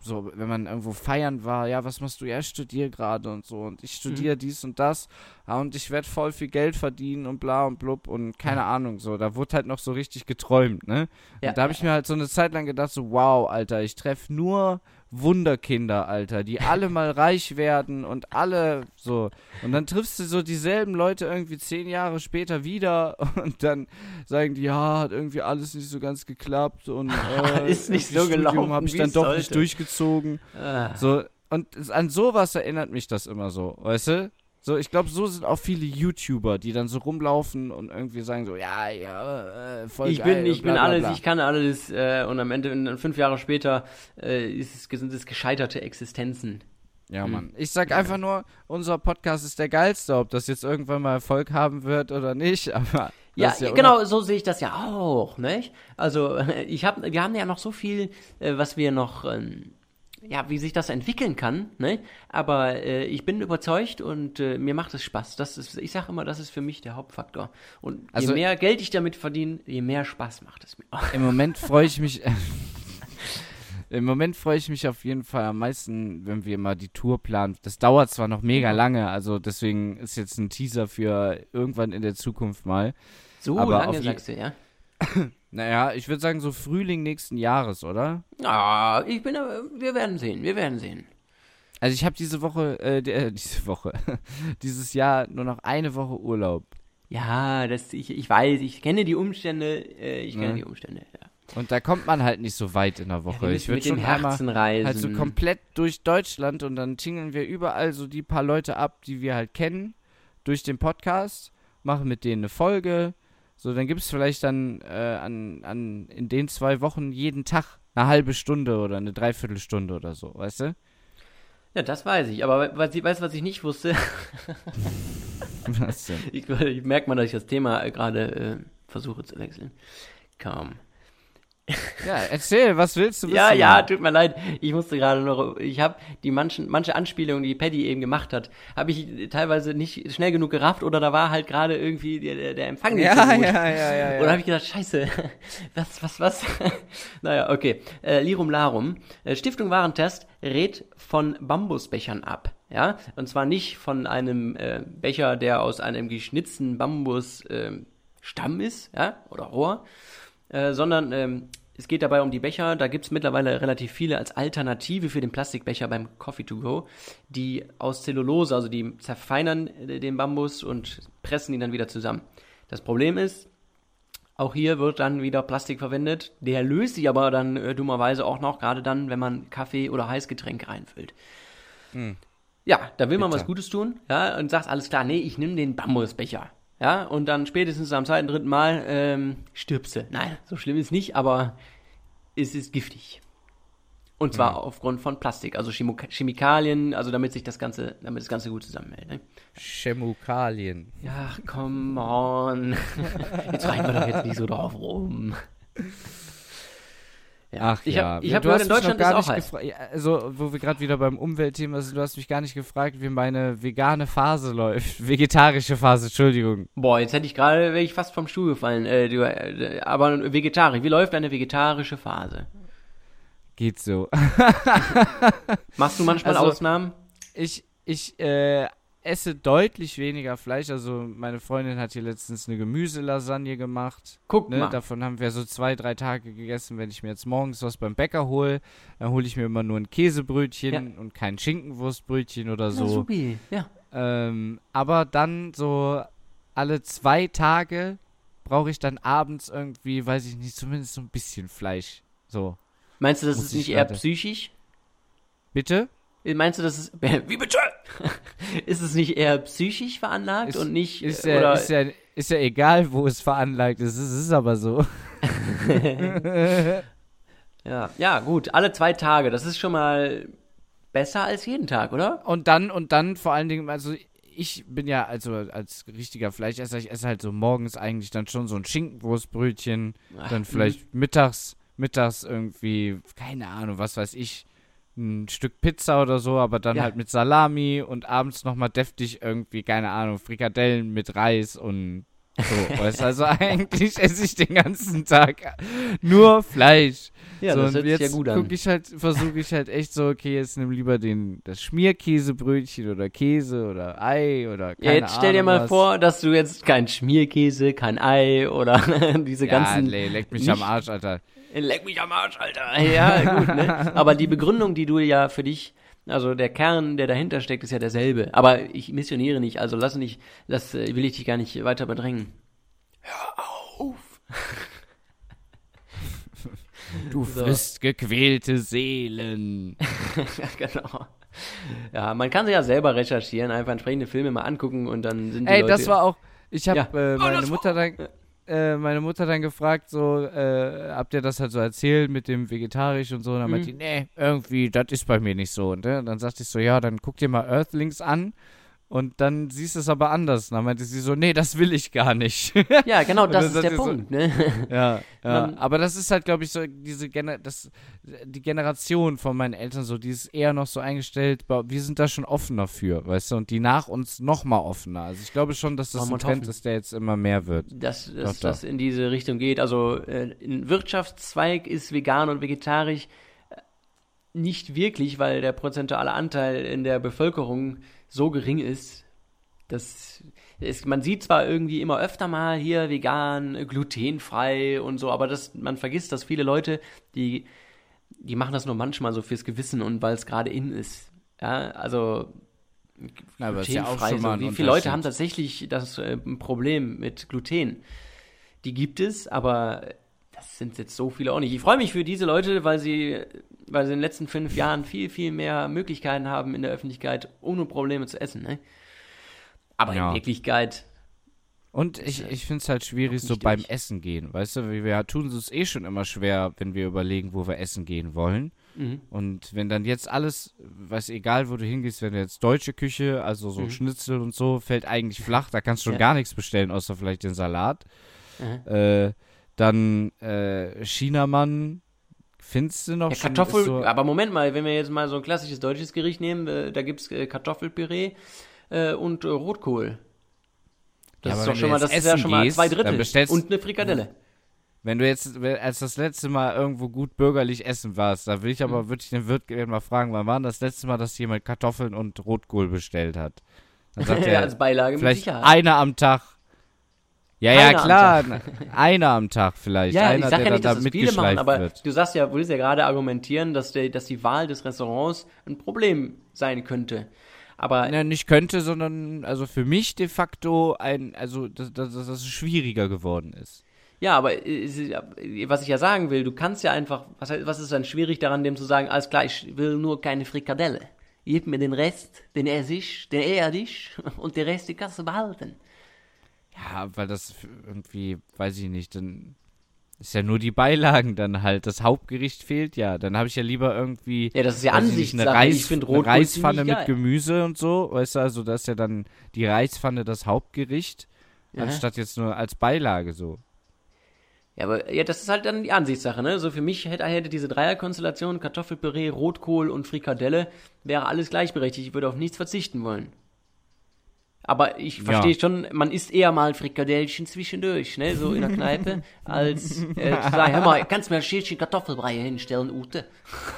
so, wenn man irgendwo feiern war, ja, was machst du? Ja, ich studiere gerade und so. Und ich studiere Mhm. dies und das. Ja, und ich werde voll viel Geld verdienen und bla und blub und keine Ahnung, so. Da wurde halt noch so richtig geträumt, ne? Ja. Und da habe ich mir halt so eine Zeit lang gedacht, so, wow, Alter, ich treffe nur Wunderkinder, Alter, die alle mal reich werden und alle so. Und dann triffst du so dieselben Leute irgendwie zehn Jahre später wieder und dann sagen die, ja, hat irgendwie alles nicht so ganz geklappt und äh, Ist nicht so gelaufen, habe ich dann doch sollte. nicht durchgezogen. Ah. So, und an sowas erinnert mich das immer so, weißt du? So, ich glaube, so sind auch viele YouTuber, die dann so rumlaufen und irgendwie sagen so, ja, ja, äh, voll ich geil, bin, ich bla, bin bla, alles, bla. ich kann alles äh, und am Ende, fünf Jahre später, äh, ist es, sind es gescheiterte Existenzen. Ja, Hm. Mann. Ich sag einfach nur, unser Podcast ist der geilste, ob das jetzt irgendwann mal Erfolg haben wird oder nicht, aber Ja, ist genau, so sehe ich das ja auch, nicht? Also, ich hab, wir haben ja noch so viel, äh, was wir noch, ähm, ja, wie sich das entwickeln kann, ne? Aber äh, ich bin überzeugt und äh, mir macht es Spaß. Das ist, ich sage immer, das ist für mich der Hauptfaktor. Und Also- je mehr Geld ich damit verdiene, je mehr Spaß macht es mir. Im Moment freue ich mich. Im Moment freue ich mich auf jeden Fall am meisten, wenn wir mal die Tour planen. Das dauert zwar noch mega lange, also deswegen ist jetzt ein Teaser für irgendwann in der Zukunft mal. So Aber lange sagst du, ja? Naja, ich würde sagen so Frühling nächsten Jahres, oder? Ah, ich bin, wir werden sehen, wir werden sehen. Also ich habe diese Woche, äh, die- äh, diese Woche, dieses Jahr nur noch eine Woche Urlaub. Ja, das, ich, ich weiß, ich kenne die Umstände, äh, ich kenne Ne? die Umstände, ja. Und da kommt man halt nicht so weit in der ja Woche. wir ich würde schon Herzen reisen. halt so komplett durch Deutschland und dann tingeln wir überall so die paar Leute ab, die wir halt kennen, durch den Podcast, machen mit denen eine Folge. So, dann gibt es vielleicht dann äh, an, an in den zwei Wochen jeden Tag eine halbe Stunde oder eine Dreiviertelstunde oder so, weißt du? Ja, das weiß ich. Aber weißt du, was ich nicht wusste? Was denn? Ich, ich merke mal, dass ich das Thema äh, gerade äh, versuche zu wechseln. Komm. Ja, erzähl, was willst du wissen? Ja, ja, tut mir leid. Ich musste gerade noch, ich habe die manchen, manche Anspielungen, die Paddy eben gemacht hat, habe ich teilweise nicht schnell genug gerafft oder da war halt gerade irgendwie der, der- Empfang nicht Ja, so gut. ja, ja, ja, ja. Oder habe ich gedacht, scheiße, was, was, was? naja, okay. Äh, Lirum Larum. Äh, Stiftung Warentest rät von Bambusbechern ab. Ja, und zwar nicht von einem äh, Becher, der aus einem geschnitzten Bambus ähm, Stamm ist, ja, oder Rohr, äh, sondern ähm, es geht dabei um die Becher. Da gibt's mittlerweile relativ viele als Alternative für den Plastikbecher beim Coffee to go, die aus Zellulose, also die zerfeinern äh, den Bambus und pressen ihn dann wieder zusammen. Das Problem ist, auch hier wird dann wieder Plastik verwendet. Der löst sich aber dann äh, dummerweise auch noch, gerade dann, wenn man Kaffee oder Heißgetränk reinfüllt. Ja, da will man Bitter. was Gutes tun, ja, und sagt alles klar, nee, ich nehme den Bambusbecher. Ja, und dann spätestens am zweiten, dritten Mal ähm, stirbst du. Nein, so schlimm ist nicht, aber es ist giftig. Und zwar aufgrund von Plastik, also Chemikalien, also damit sich das Ganze, damit das Ganze gut zusammenhält. Ne? Chemikalien. Ja, come on. Jetzt reiten wir doch jetzt nicht so drauf rum. Ach ich ja, hab, ich Ja, habe du gehört, hast in Deutschland noch ist gar auch nicht heiß. gefragt. Ja, Also, wo wir gerade wieder beim Umweltthema sind, du hast mich gar nicht gefragt, wie meine vegane Phase läuft. Vegetarische Phase, Entschuldigung. Boah, jetzt hätte ich gerade, wäre ich fast vom Stuhl gefallen. Äh, du, äh, aber vegetarisch, wie läuft eine vegetarische Phase? Geht so. Machst du manchmal Also- Ausnahmen? Ich, ich äh, esse deutlich weniger Fleisch. Also, meine Freundin hat hier letztens eine Gemüselasagne gemacht. Guck Ne? mal. Davon haben wir so zwei, drei Tage gegessen. Wenn ich mir jetzt morgens was beim Bäcker hole, dann hole ich mir immer nur ein Käsebrötchen und kein Schinkenwurstbrötchen oder so. supi. Ja. Ähm, aber dann so alle zwei Tage brauche ich dann abends irgendwie, weiß ich nicht, zumindest so ein bisschen Fleisch. So. Meinst du, das Muss ist ich nicht eher psychisch? Bitte? Meinst du, das ist. Wie bitte? ist es nicht eher psychisch veranlagt Ist- und nicht. Ist ja, oder, ist, ja, ist ja egal, wo es veranlagt ist. Es ist aber so. ja. ja, gut, alle zwei Tage. Das ist schon mal besser als jeden Tag, oder? Und dann, und dann vor allen Dingen, also ich bin ja also als richtiger Fleischesser, ich esse halt so morgens eigentlich dann schon so ein Schinkenwurstbrötchen, Ach, dann vielleicht mittags, mittags irgendwie, keine Ahnung, was weiß ich, ein Stück Pizza oder so, aber dann Ja. halt mit Salami und abends nochmal deftig irgendwie, keine Ahnung, Frikadellen mit Reis und so. weißt, also eigentlich esse ich den ganzen Tag nur Fleisch. Ja, so, das hört sich jetzt ja gut an. ich halt, versuche ich halt echt so, okay, jetzt nimm lieber den, das Schmierkäsebrötchen oder Käse oder Ei oder Ja, keine jetzt stell dir mal was. vor, dass du jetzt kein Schmierkäse, kein Ei oder diese ja, ganzen. nee, leck mich nicht- am Arsch, Alter. Leck mich am Arsch, Alter. Ja, gut, ne? Aber die Begründung, die du ja für dich, also der Kern, der dahinter steckt, ist ja derselbe. Aber ich missioniere nicht, also lass nicht, das äh, will ich dich gar nicht weiter bedrängen. Hör auf. Du frisst gequälte Seelen. ja, genau. Ja, man kann sich ja selber recherchieren, einfach entsprechende Filme mal angucken und dann sind die Ey, Leute, das war auch. Ich habe Ja. äh, Oh, meine das Mutter dann, äh, meine Mutter dann gefragt, so, äh, habt ihr das halt so erzählt mit dem vegetarisch und so? Und dann meinte die, Mhm. nee, irgendwie, das ist bei mir nicht so. Und äh, dann sagte ich so, ja, dann guck dir mal Earthlings an. Und dann siehst du es aber anders. Und dann meinte sie so, nee, das will ich gar nicht. Ja, genau, das ist der ihr so- Punkt, ne? ja, ja. Aber das ist halt, glaube ich, so diese Gener das, die Generation von meinen Eltern so, die ist eher noch so eingestellt, wir sind da schon offener für, weißt du, und die nach uns noch mal offener. Also ich glaube schon, dass das Wollen ein Trend hoffen. ist, der jetzt immer mehr wird. dass, dass das in diese Richtung geht. Also äh, ein Wirtschaftszweig ist vegan und vegetarisch äh, nicht wirklich, weil der prozentuale Anteil in der Bevölkerung so gering ist, dass es, man sieht zwar irgendwie immer öfter mal hier vegan, glutenfrei und so, aber das, man vergisst, dass viele Leute, die, die machen das nur manchmal so fürs Gewissen und weil es gerade in ist. Ja, also Na, ist ja auch glutenfrei. schon mal so. Wie viele Leute haben tatsächlich das äh, Problem mit Gluten? Die gibt es, aber das sind jetzt so viele auch nicht. Ich freue mich für diese Leute, weil sie, weil sie in den letzten fünf Jahren viel, viel mehr Möglichkeiten haben in der Öffentlichkeit, ohne Probleme zu essen. Ne? Aber Ja. in Wirklichkeit, Und ich, ich finde es halt schwierig, so beim durch. Essen gehen. Weißt du, wir, tun es eh schon immer schwer, wenn wir überlegen, wo wir essen gehen wollen. mhm. Und wenn dann jetzt alles, weiß egal, wo du hingehst, wenn du jetzt deutsche Küche, also so Mhm. Schnitzel und so, fällt eigentlich flach, da kannst du schon Ja. gar nichts bestellen, außer vielleicht den Salat. Mhm. Äh, dann äh, Chinamann, findest du noch Ja, schon, Kartoffel, so, aber Moment mal, wenn wir jetzt mal so ein klassisches deutsches Gericht nehmen, äh, da gibt es äh, Kartoffelpüree äh, und Rotkohl. Das Ja, ist doch schon mal, das ist ja schon mal zwei Drittel. Und eine Frikadelle. Wenn du jetzt als das letzte Mal irgendwo gut bürgerlich essen warst, da will ich aber wirklich den Wirt gerne mal fragen, wann war denn das letzte Mal, dass jemand Kartoffeln und Rotkohl bestellt hat? Dann sagt er, als Beilage mit Sicherheit. einer am Tag. Ja, Einer ja, am klar. einer am Tag vielleicht. Ja, einer, ich sag ja nicht, dass da es viele machen, aber wird. du sagst ja, willst ja gerade argumentieren, dass, der, dass die Wahl des Restaurants ein Problem sein könnte. Aber Ja, nicht könnte, sondern also für mich de facto ein, also dass, dass, dass es schwieriger geworden ist. ja, aber äh, was ich ja sagen will, du kannst ja einfach, was, was ist dann schwierig daran, dem zu sagen, alles klar, ich will nur keine Frikadelle. Gib mir den Rest, den esse ich, den erde ich und den Rest, kannst du behalten. Ja, weil das irgendwie, weiß ich nicht, dann ist ja nur die Beilagen dann halt. Das Hauptgericht fehlt ja. Dann habe ich ja lieber irgendwie Ja, das ist ja nicht, eine. Reis, Ich eine Reispfanne mit. Gemüse und so. Weißt du, also das ist ja dann die Reispfanne das Hauptgericht, Ja. anstatt jetzt nur als Beilage so. Ja, aber ja, das ist halt dann die Ansichtssache, ne? So für mich hätte, hätte diese Dreierkonstellation Kartoffelpüree, Rotkohl und Frikadelle wäre alles gleichberechtigt. Ich würde auf nichts verzichten wollen. Aber ich verstehe schon, man isst eher mal Frikadellchen zwischendurch, ne? So in der Kneipe, als äh, zu sagen, hör mal, kannst du mir ein Schälchen Kartoffelbrei hinstellen, Ute?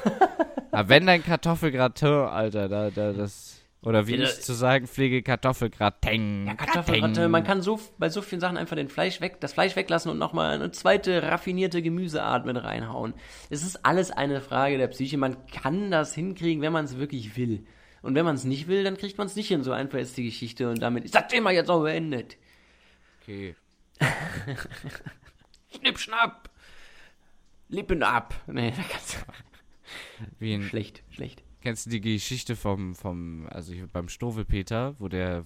Aber wenn dein Kartoffelgratin, Alter, da, da, das. Oder wie Ja, ich zu sagen pflege, Kartoffelgratin. Ja, Kartoffelgratin, man kann so bei so vielen Sachen einfach den Fleisch weg, das Fleisch weglassen und nochmal eine zweite raffinierte Gemüseart mit reinhauen. Es ist alles eine Frage der Psyche. Man kann das hinkriegen, wenn man es wirklich will. Und wenn man es nicht will, dann kriegt man es nicht hin. So einfach ist die Geschichte und damit ist das Thema jetzt auch beendet. Okay. Schnipp, schnapp. Lippen ab. Nee, da kannst du. Wie ein, Schlecht, schlecht. Kennst du die Geschichte vom, vom, also hier beim Stovelpeter, wo der,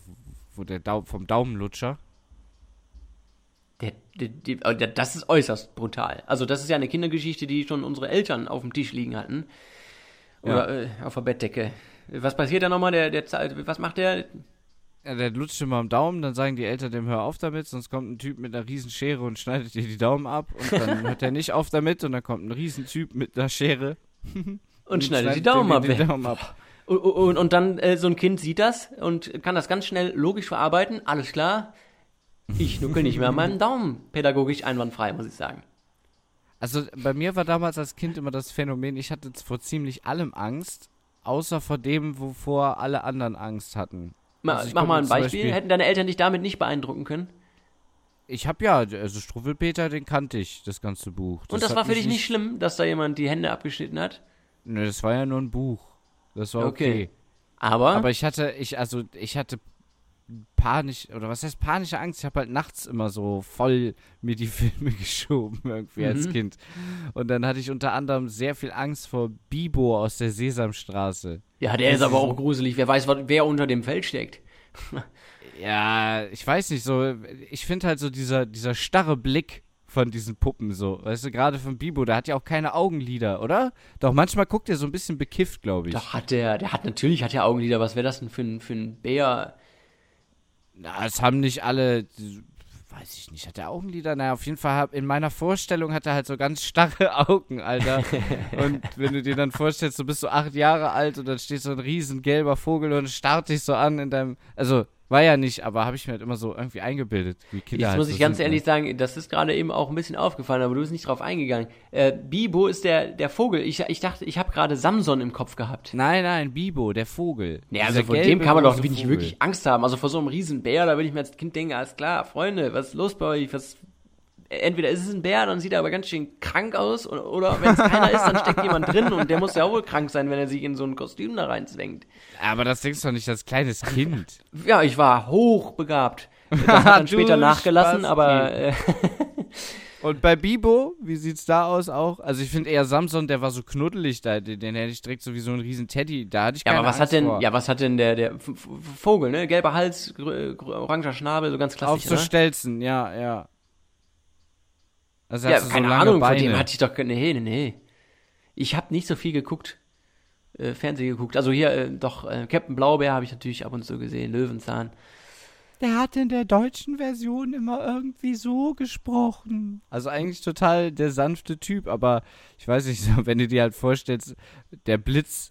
wo der Dau vom Daumenlutscher? Der, der, der, oh, der, das ist äußerst brutal. Also das ist ja eine Kindergeschichte, die schon unsere Eltern auf dem Tisch liegen hatten. Oder äh, auf der Bettdecke. Was passiert da nochmal? Der, der, was macht der? Ja, der lutscht immer am Daumen, dann sagen die Eltern dem, hör auf damit, sonst kommt ein Typ mit einer riesen Schere und schneidet dir die Daumen ab und dann hört er nicht auf damit und dann kommt ein riesen Typ mit einer Schere Und schneidet die dem Daumen ab. die Daumen ab. Und, und, und dann äh, so ein Kind sieht das und kann das ganz schnell logisch verarbeiten. Alles klar. Ich nuckel nicht mehr an meinem Daumen. Pädagogisch einwandfrei, muss ich sagen. Also bei mir war damals als Kind immer das Phänomen, ich hatte vor ziemlich allem Angst, außer vor dem, wovor alle anderen Angst hatten. Ma, Also ich mach mal ein Beispiel. Beispiel- Hätten deine Eltern dich damit nicht beeindrucken können? Ich habe ja, also Struwwelpeter, den kannte ich, das ganze Buch. Und das war für dich nicht schlimm, dass da jemand die Hände abgeschnitten hat? Ne, das war ja nur ein Buch. Das war okay. Okay. Aber, Aber ich hatte, ich, also, ich hatte panisch, oder was heißt panische Angst? Ich habe halt nachts immer so voll mir die Filme geschoben, irgendwie als Mhm. Kind. Und dann hatte ich unter anderem sehr viel Angst vor Bibo aus der Sesamstraße. ja, der ist aber auch gruselig. Wer weiß, wer unter dem Fell steckt. Ja, ich weiß nicht, so, ich finde halt so dieser, dieser starre Blick von diesen Puppen so, weißt du, gerade von Bibo, der hat ja auch keine Augenlider, oder? Doch, manchmal guckt er so ein bisschen bekifft, glaube ich. Doch hat der, der hat natürlich hat er Augenlider. Was wäre das denn für ein, für ein Bär? Na, es haben nicht alle, weiß ich nicht, hat er Augenlider? Naja, auf jeden Fall, hab, in meiner Vorstellung hat er halt so ganz starre Augen, Alter. und wenn du dir dann vorstellst, du bist so acht Jahre alt und dann steht so ein riesen gelber Vogel und starrt dich so an in deinem, also, war ja nicht, aber habe ich mir halt immer so irgendwie eingebildet, wie Kinder Jetzt halt muss ich ganz ne? ehrlich sagen, das ist gerade eben auch ein bisschen aufgefallen, aber du bist nicht drauf eingegangen. Äh, Bibo ist der, der Vogel. Ich, ich dachte, ich habe gerade Samson im Kopf gehabt. Nein, nein, Bibo, der Vogel. Dieser also vor gelbe, dem kann man doch nicht wirklich Angst haben. Also vor so einem riesen Bär, da würde ich mir als Kind denken, alles klar, Freunde, was ist los bei euch? Was, entweder ist es ein Bär, dann sieht er aber ganz schön krank aus, oder, oder wenn es keiner ist, dann steckt jemand drin und der muss ja auch wohl krank sein, wenn er sich in so ein Kostüm da reinzwängt. Aber das denkst du doch nicht als kleines Kind. Ja, ich war hochbegabt. Das hat dann später nachgelassen, Spasti. aber äh, Und bei Bibo, wie sieht's da aus auch? Also ich finde eher Samson, der war so knuddelig da, den, den hätte ich direkt so wie so ein riesen Teddy. Da hatte ich ja, keine aber was Angst hat denn, vor. ja, was hat denn der, der Vogel, ne? Gelber Hals, oranger Schnabel, so ganz Auf klassisch, so ne? Stelzen, ja, ja. Also er Ja, so keine lange Ahnung, Beine. von dem hatte ich doch, nee, nee, nee. Ich habe nicht so viel geguckt, äh, Fernsehen geguckt. Also hier, äh, doch, äh, Captain Blaubeer habe ich natürlich ab und zu gesehen, Löwenzahn. Der hat in der deutschen Version immer irgendwie so gesprochen. Also eigentlich total der sanfte Typ, aber ich weiß nicht, so, wenn du dir halt vorstellst, der Blitz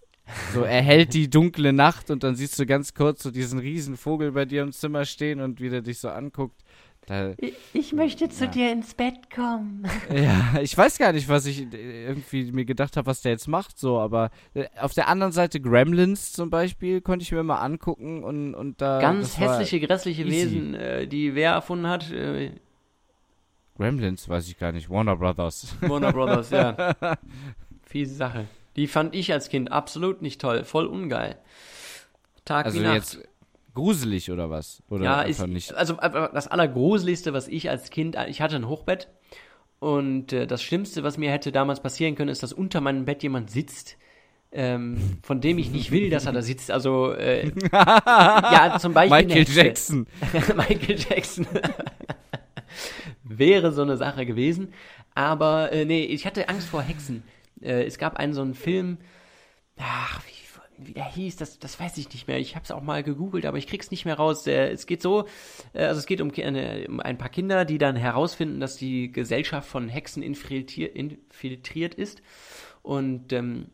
so erhellt die dunkle Nacht und dann siehst du ganz kurz so diesen riesen Vogel bei dir im Zimmer stehen und wie der dich so anguckt. Da, Ich möchte zu dir ins Bett kommen. ja, ich weiß gar nicht, was ich äh, irgendwie mir gedacht habe, was der jetzt macht, so, aber äh, auf der anderen Seite Gremlins zum Beispiel konnte ich mir mal angucken und, und da. Ganz hässliche, grässliche easy. Wesen, äh, die wer erfunden hat? Äh, Gremlins, weiß ich gar nicht. Warner Brothers. Warner Brothers, ja. Fiese Sache. Die fand ich als Kind absolut nicht toll, voll ungeil. Tag Also wie Nacht. jetzt gruselig oder was? Oder ja, einfach ist, nicht. also das Allergruseligste, was ich als Kind, ich hatte ein Hochbett und äh, das Schlimmste, was mir hätte damals passieren können, ist, dass unter meinem Bett jemand sitzt, ähm, von dem ich nicht will, dass er da sitzt. Also, äh, ja, zum Beispiel Michael. Jackson. Michael Jackson. Wäre so eine Sache gewesen. Aber äh, nee, ich hatte Angst vor Hexen. Äh, es gab einen so einen Film, ach, wie, wie der hieß, das, das weiß ich nicht mehr. Ich habe es auch mal gegoogelt, aber ich krieg's nicht mehr raus. Es geht so, äh, also es geht um, um ein paar Kinder, die dann herausfinden, dass die Gesellschaft von Hexen infiltriert, infiltriert ist. Und ähm,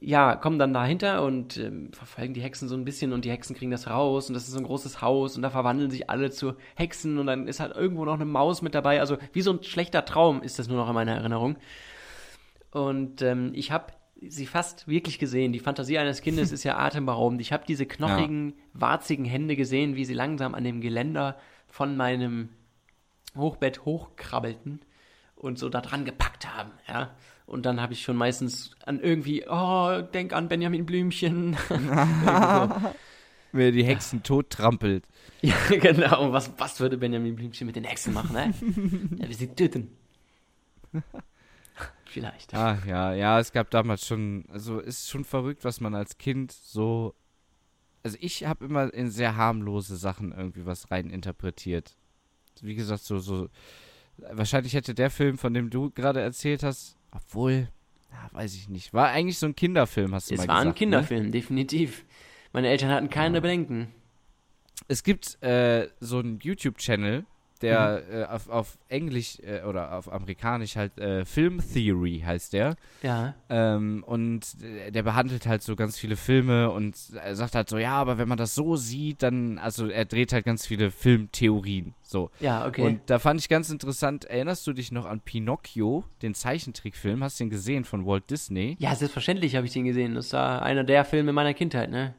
ja, kommen dann dahinter und ähm, verfolgen die Hexen so ein bisschen und die Hexen kriegen das raus und das ist so ein großes Haus und da verwandeln sich alle zu Hexen und dann ist halt irgendwo noch eine Maus mit dabei. Also wie so ein schlechter Traum ist das nur noch in meiner Erinnerung. Und ähm, ich habe sie fast wirklich gesehen. Die Fantasie eines Kindes ist ja atemberaubend. Ich habe diese knochigen, warzigen Hände gesehen, wie sie langsam an dem Geländer von meinem Hochbett hochkrabbelten und so da dran gepackt haben, ja. Und dann habe ich schon meistens an irgendwie, oh, denk an Benjamin Blümchen. Wer die Hexen tot trampelt. ja, genau. Was, was würde Benjamin Blümchen mit den Hexen machen, ne? Er will sie töten. Vielleicht. Ah, ja, ja, es gab damals schon, also ist schon verrückt, was man als Kind so. Also ich habe immer in sehr harmlose Sachen irgendwie was rein interpretiert. Wie gesagt, so, so. Wahrscheinlich hätte der Film, von dem du gerade erzählt hast, obwohl, ja, weiß ich nicht. War eigentlich so ein Kinderfilm, hast du Es mal war gesagt. ein Ne? Kinderfilm, definitiv. Meine Eltern hatten keine Bedenken. Es gibt äh, so einen YouTube-Channel, der Mhm. äh, auf, auf Englisch äh, oder auf Amerikanisch halt äh, Film Theory heißt der. Ja. Ähm, und äh, der behandelt halt so ganz viele Filme und sagt halt so, ja, aber wenn man das so sieht, dann, also er dreht halt ganz viele Filmtheorien. So. Ja, okay. Und da fand ich ganz interessant, erinnerst du dich noch an Pinocchio, den Zeichentrickfilm? Hast du den gesehen von Walt Disney? ja, selbstverständlich habe ich den gesehen. Das war einer der Filme meiner Kindheit, ne?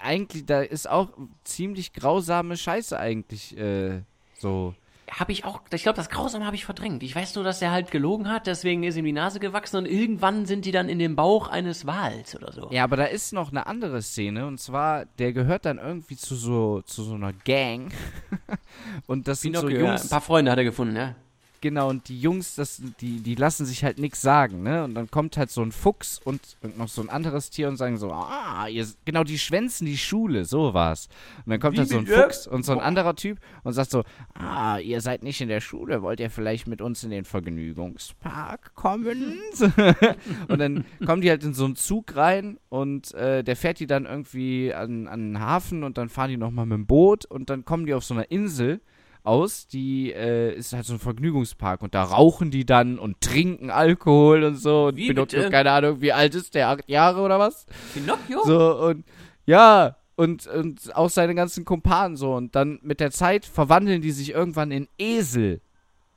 Eigentlich, da ist auch ziemlich grausame Scheiße eigentlich äh, so. Habe ich auch, ich glaube, das Grausame habe ich verdrängt. Ich weiß nur, dass er halt gelogen hat, deswegen ist ihm die Nase gewachsen und irgendwann sind die dann in dem Bauch eines Wals oder so. Ja, aber da ist noch eine andere Szene und zwar, der gehört dann irgendwie zu so, zu so einer Gang. und das sind so Pinocchio, ja. Jungs. Ein paar Freunde hat er gefunden, ja. Genau, und die Jungs, das, die, die lassen sich halt nichts sagen, ne? Und dann kommt halt so ein Fuchs und, und noch so ein anderes Tier und sagen so, ah, ihr, genau, die schwänzen die Schule, so war's. Und dann kommt halt so ein Fuchs und so ein anderer Typ und sagt so, ah, ihr seid nicht in der Schule, wollt ihr vielleicht mit uns in den Vergnügungspark kommen? und dann kommen die halt in so einen Zug rein und äh, der fährt die dann irgendwie an, an den Hafen und dann fahren die nochmal mit dem Boot und dann kommen die auf so einer Insel aus, die äh, ist halt so ein Vergnügungspark und da rauchen die dann und trinken Alkohol und so und Wie Pinocchio, bitte? keine Ahnung, wie alt ist der, acht Jahre oder was? Pinocchio? So und ja, und, und auch seine ganzen Kumpanen so und dann mit der Zeit verwandeln die sich irgendwann in Esel.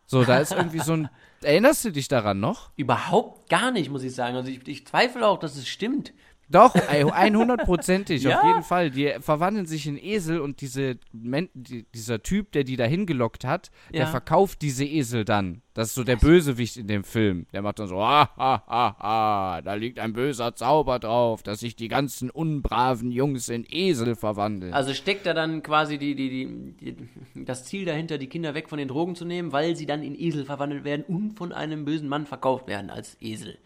So, da ist irgendwie so ein, erinnerst du dich daran noch? Überhaupt gar nicht, muss ich sagen. Also ich, ich zweifle auch, dass es stimmt. Doch, ey, 100%ig, Ja? auf jeden Fall. Die verwandeln sich in Esel und diese Men die, dieser Typ, der die da hingelockt hat, der Ja. verkauft diese Esel dann. Das ist so der Bösewicht in dem Film. Der macht dann so, ah, ha, ha, ha, da liegt ein böser Zauber drauf, dass sich die ganzen unbraven Jungs in Esel verwandeln. Also steckt da dann quasi die, die, die, das Ziel dahinter, die Kinder weg von den Drogen zu nehmen, weil sie dann in Esel verwandelt werden und von einem bösen Mann verkauft werden als Esel.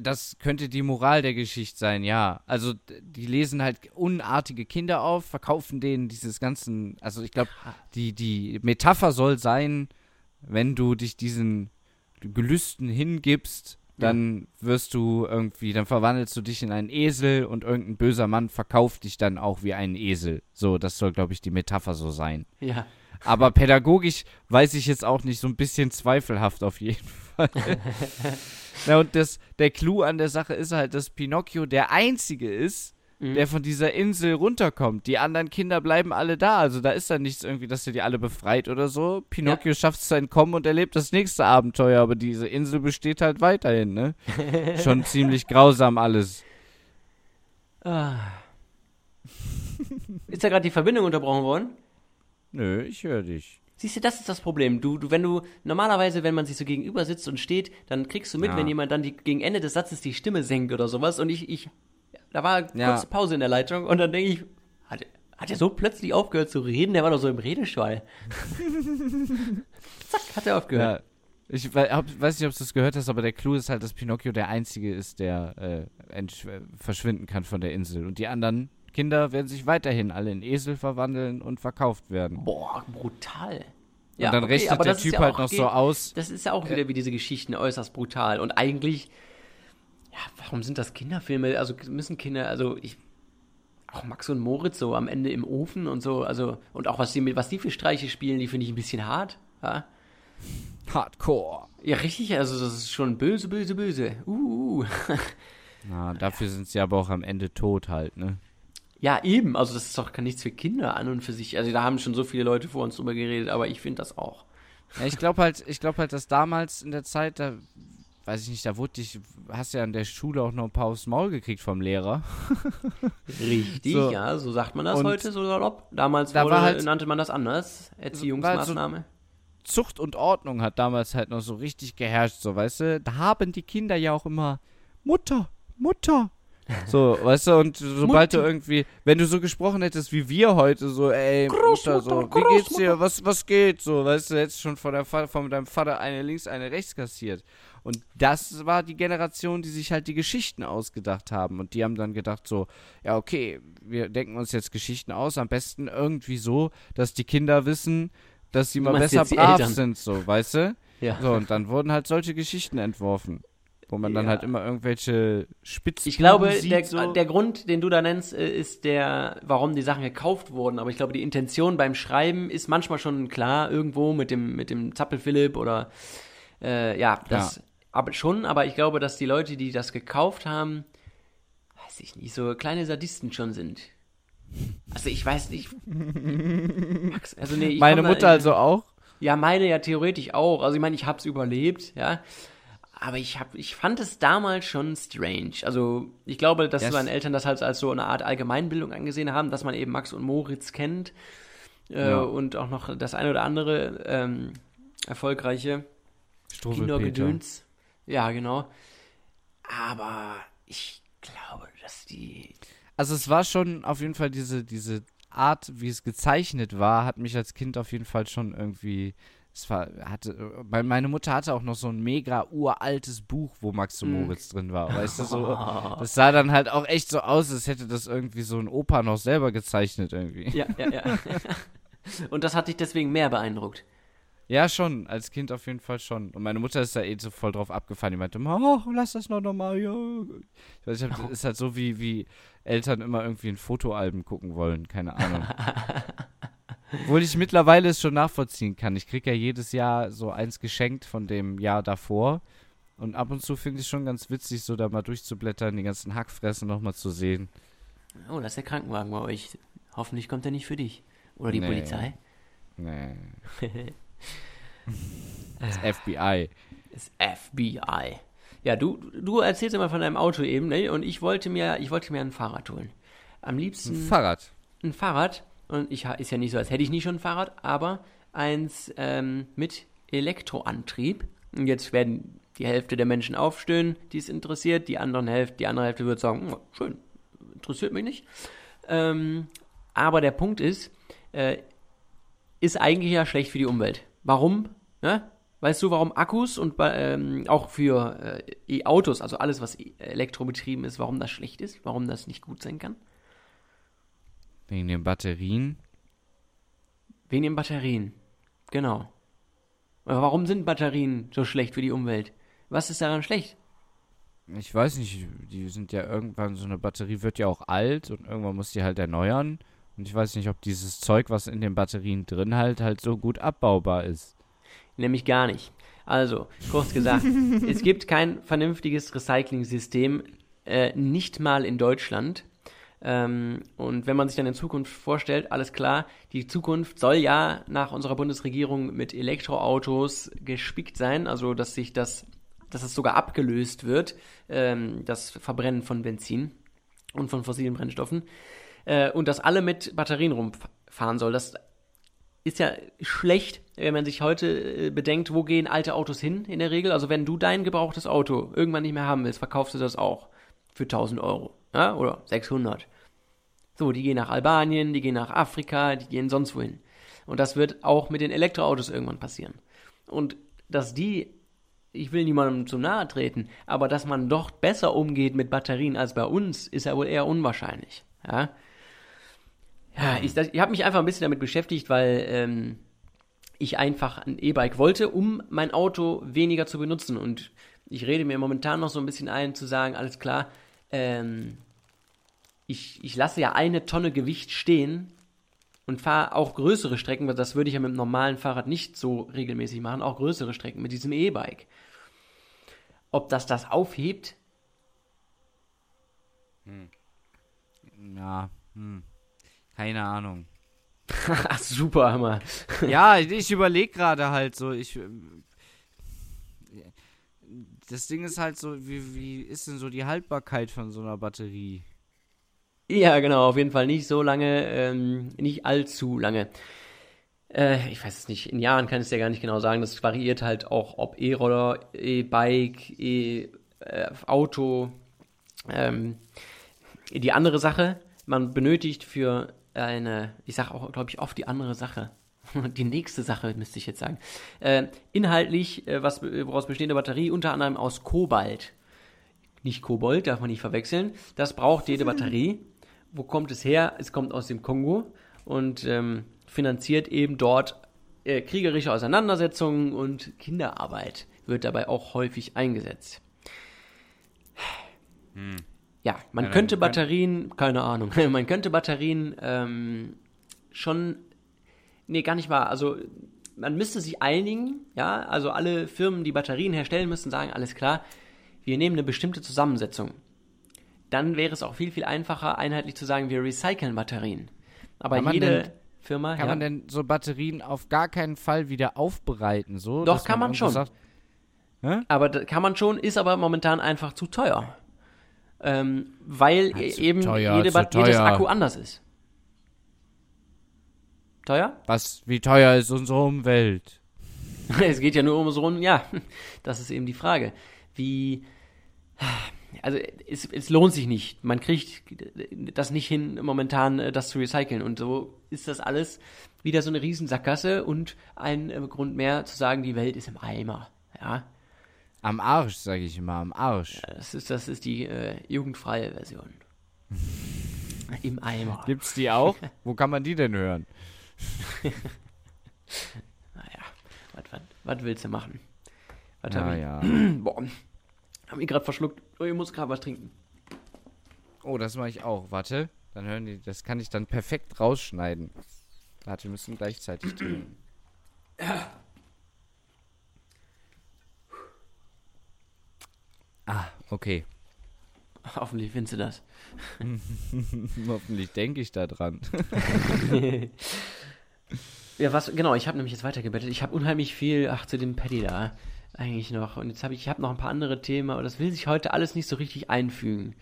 Das könnte die Moral der Geschichte sein, ja. Also die lesen halt unartige Kinder auf, verkaufen denen dieses ganzen, also ich glaube, die, die Metapher soll sein, wenn du dich diesen Gelüsten hingibst, dann wirst du irgendwie, dann verwandelst du dich in einen Esel und irgendein böser Mann verkauft dich dann auch wie einen Esel. So, das soll, glaube ich, die Metapher so sein. Ja. Aber pädagogisch weiß ich jetzt auch nicht, so ein bisschen zweifelhaft auf jeden Fall. Na, und das, der Clou an der Sache ist halt, dass Pinocchio der Einzige ist, der von dieser Insel runterkommt. Die anderen Kinder bleiben alle da. Also da ist dann nichts irgendwie, dass er die alle befreit oder so. Pinocchio schafft es zu entkommen und erlebt das nächste Abenteuer, aber diese Insel besteht halt weiterhin, ne? Schon ziemlich grausam alles. Ah. Ist da gerade die Verbindung unterbrochen worden? Nö, ich höre dich. Siehst du, das ist das Problem. Du, du, wenn du normalerweise, wenn man sich so gegenüber sitzt und steht, dann kriegst du mit, Ja. wenn jemand dann die, gegen Ende des Satzes die Stimme senkt oder sowas. Und ich, ich, da war Ja. kurze Pause in der Leitung und dann denke ich, hat, hat er so plötzlich aufgehört zu reden? Der war doch so im Redeschwall. Zack, hat er aufgehört. Ja. Ich weiß nicht, ob du das gehört hast, aber der Clou ist halt, dass Pinocchio der Einzige ist, der äh, verschwinden kann von der Insel. Und die anderen Kinder werden sich weiterhin alle in Esel verwandeln und verkauft werden. Boah, brutal. und dann okay, rechnet der Typ ja halt noch so aus. Das ist ja auch wieder wie diese Geschichten äußerst brutal. Und eigentlich, ja, warum sind das Kinderfilme? Also müssen Kinder, also ich, auch Max und Moritz so am Ende im Ofen und so, also, und auch was die, mit- was die für Streiche spielen, die finde ich ein bisschen hart. Ja? Hardcore. ja, richtig, also das ist schon böse, böse, böse. Uh. Na, dafür sind sie aber auch am Ende tot halt, ne? Ja, eben, also das ist doch kann nichts für Kinder an und für sich. Also da haben schon so viele Leute vor uns drüber geredet, aber ich finde das auch. Ja, ich glaube halt, ich glaube halt, dass damals in der Zeit, da weiß ich nicht, da wurde dich, hast ja an der Schule auch noch ein paar aufs Maul gekriegt vom Lehrer. Richtig, So. ja, so sagt man das Und heute so salopp. Damals da wurde, halt- nannte man das anders. Erziehungsmaßnahme. Zucht und Ordnung hat damals halt noch so richtig geherrscht, so, weißt du? Da haben die Kinder ja auch immer Mutter, Mutter. So, weißt du, und sobald du Mutti. irgendwie, wenn du so gesprochen hättest wie wir heute, so, ey, Mutter, so, wie geht's dir, was, was geht, so, weißt du, hättest schon von, der, von deinem Vater eine links, eine rechts kassiert. Und das war die Generation, die sich halt die Geschichten ausgedacht haben. Und die haben dann gedacht so, ja, okay, wir denken uns jetzt Geschichten aus, am besten irgendwie so, dass die Kinder wissen, dass sie mal besser brav sind, so, weißt du? Ja. So, und dann wurden halt solche Geschichten entworfen. Wo man dann Ja. halt immer irgendwelche Spitzen Ich glaube, sieht, der, so. der Grund, den du da nennst, äh, ist der, warum die Sachen gekauft wurden. Aber ich glaube, die Intention beim Schreiben ist manchmal schon klar, irgendwo mit dem, mit dem Zappel-Philipp oder, äh, ja, das, Ja. aber schon, aber ich glaube, dass die Leute, die das gekauft haben, weiß ich nicht, so kleine Sadisten schon sind. Also ich weiß nicht. Max, Also nee, ich Meine Mutter also auch. Ja, meine ja theoretisch auch. Also ich meine, ich hab's überlebt, ja. Aber ich hab, ich fand es damals schon strange. Also ich glaube, dass Yes. meine Eltern das halt als so eine Art Allgemeinbildung angesehen haben, dass man eben Max und Moritz kennt. äh, Ja. und auch noch das eine oder andere ähm, erfolgreiche. Kindergedöns. Ja, genau. Aber ich glaube, dass die. Also es war schon auf jeden Fall diese, diese Art, wie es gezeichnet war, hat mich als Kind auf jeden Fall schon irgendwie. Es war, hatte, meine Mutter hatte auch noch so ein mega uraltes Buch, wo Max und Mm. Moritz drin war. Weißt du, so, das sah dann halt auch echt so aus, als hätte das irgendwie so ein Opa noch selber gezeichnet irgendwie. Ja, ja, ja. und das hat dich deswegen mehr beeindruckt. Ja, schon, als Kind auf jeden Fall schon. Und meine Mutter ist da eh so voll drauf abgefahren. Die meinte, oh, lass das noch nochmal, ja. Ich weiß, ich hab, ist halt so, wie, wie Eltern immer irgendwie ein Fotoalbum gucken wollen, keine Ahnung. Obwohl ich mittlerweile es schon nachvollziehen kann. Ich kriege ja jedes Jahr so eins geschenkt von dem Jahr davor. Und ab und zu finde ich schon ganz witzig, so da mal durchzublättern, die ganzen Hackfressen nochmal zu sehen. Oh, das ist der Krankenwagen bei euch. Hoffentlich kommt er nicht für dich. Oder die Nee. Polizei. Nee. Das FBI. Das FBI. Ja, du, du erzählst immer von deinem Auto eben, ne? Und ich wollte mir, ich wollte mir ein Fahrrad holen. Am liebsten Ein Fahrrad. ein Fahrrad. Und ich ist ja nicht so, als hätte ich nicht schon ein Fahrrad, aber eins ähm, mit Elektroantrieb. Und jetzt werden die Hälfte der Menschen aufstöhnen, die es interessiert. Die anderen Hälfte, die andere Hälfte wird sagen, "Hm, schön, interessiert mich nicht. Ähm, aber der Punkt ist, äh, ist eigentlich ja schlecht für die Umwelt. Warum? Ne? Weißt du, warum Akkus und ähm, auch für äh, E-Autos, also alles, was e- elektrobetrieben ist, warum das schlecht ist, warum das nicht gut sein kann? Wegen den Batterien. Wegen den Batterien. Genau. Aber warum sind Batterien so schlecht für die Umwelt? Was ist daran schlecht? Ich weiß nicht, die sind ja irgendwann, so eine Batterie wird ja auch alt und irgendwann muss die halt erneuern. Und ich weiß nicht, ob dieses Zeug, was in den Batterien drin halt, halt so gut abbaubar ist. Nämlich gar nicht. Also, kurz gesagt, es gibt kein vernünftiges Recycling-System, äh, nicht mal in Deutschland. Ähm, und wenn man sich dann in Zukunft vorstellt, alles klar, die Zukunft soll ja nach unserer Bundesregierung mit Elektroautos gespickt sein, also dass sich das, dass es sogar abgelöst wird, ähm, das Verbrennen von Benzin und von fossilen Brennstoffen, äh, und dass alle mit Batterien rumfahren soll. Das ist ja schlecht, wenn man sich heute äh, bedenkt, wo gehen alte Autos hin in der Regel. Also wenn du dein gebrauchtes Auto irgendwann nicht mehr haben willst, verkaufst du das auch für 1000 Euro ja? oder 600. So, die gehen nach Albanien, die gehen nach Afrika, die gehen sonst wohin. Und das wird auch mit den Elektroautos irgendwann passieren. Und dass die, ich will niemandem zu nahe treten, aber dass man doch besser umgeht mit Batterien als bei uns, ist ja wohl eher unwahrscheinlich. Ja, ja ich, ich habe mich einfach ein bisschen damit beschäftigt, weil ähm, ich einfach ein E-Bike wollte, um mein Auto weniger zu benutzen. Und ich rede mir momentan noch so ein bisschen ein, zu sagen, alles klar, ähm, ich, ich lasse ja eine Tonne Gewicht stehen und fahre auch größere Strecken, weil das würde ich ja mit dem normalen Fahrrad nicht so regelmäßig machen, auch größere Strecken mit diesem E-Bike. Ob das das aufhebt? Ja, hm. Keine Ahnung. Ach, super, Hammer. ja, ich überlege gerade halt so, ich. ähm, Das Ding ist halt so, wie, wie ist denn so die Haltbarkeit von so einer Batterie? Ja, genau, auf jeden Fall nicht so lange, ähm, nicht allzu lange. Äh, ich weiß es nicht, in Jahren kann ich es ja gar nicht genau sagen. Das variiert halt auch, ob E-Roller, E-Bike, E-Auto. Ähm, die andere Sache, man benötigt für eine, ich sage auch, glaube ich, oft die andere Sache. Die nächste Sache müsste ich jetzt sagen. Äh, inhaltlich, äh, was woraus besteht eine Batterie? Unter anderem aus Kobalt nicht Kobold, darf man nicht verwechseln. Das braucht jede Batterie. Wo kommt es her? Es kommt aus dem Kongo und ähm, finanziert eben dort äh, kriegerische Auseinandersetzungen und Kinderarbeit wird dabei auch häufig eingesetzt. Ja, man Ja, könnte kann- Batterien, keine Ahnung, man könnte Batterien ähm, schon, nee, gar nicht wahr, also man müsste sich einigen, ja, also alle Firmen, die Batterien herstellen müssen, sagen, alles klar, wir nehmen eine bestimmte Zusammensetzung. Dann wäre es auch viel, viel einfacher, einheitlich zu sagen, wir recyceln Batterien. Aber Kann man jede denn- Firma, Kann ja, man denn so Batterien auf gar keinen Fall wieder aufbereiten? So, Doch, kann man irgendwo schon. Sagt, aber kann man schon, ist aber momentan einfach zu teuer. Ähm, weil Ja, eben teuer, jede jedes. Akku anders ist. Teuer? Was, wie teuer ist unsere Umwelt? es geht ja nur um so rum, ja, das ist eben die Frage. Wie, also es, es lohnt sich nicht. Man kriegt das nicht hin, momentan äh, das zu recyceln. Und so ist das alles wieder so eine Riesensackgasse und ein äh, Grund mehr zu sagen, die Welt ist im Eimer. Ja, Am Arsch, sage ich immer, am Arsch. das ist, das ist die äh, jugendfreie Version. Im Eimer. Gibt's die auch? Wo kann man die denn hören? Naja, was, willst du machen? Was Ja, hab ich? ja. Boah, hab mich gerade verschluckt. Oh, ich muss gerade was trinken. Oh, das mache ich auch. Warte, dann hören die, das kann ich dann perfekt rausschneiden. Warte, wir müssen gleichzeitig trinken. Ah, okay. Hoffentlich findest du das. Hoffentlich denke ich da dran. Ja, was, genau, ich habe nämlich jetzt weitergebettet. Ich habe unheimlich viel, ach, zu dem Paddy da eigentlich noch. Und jetzt habe ich, ich habe noch ein paar andere Themen, aber das will sich heute alles nicht so richtig einfügen.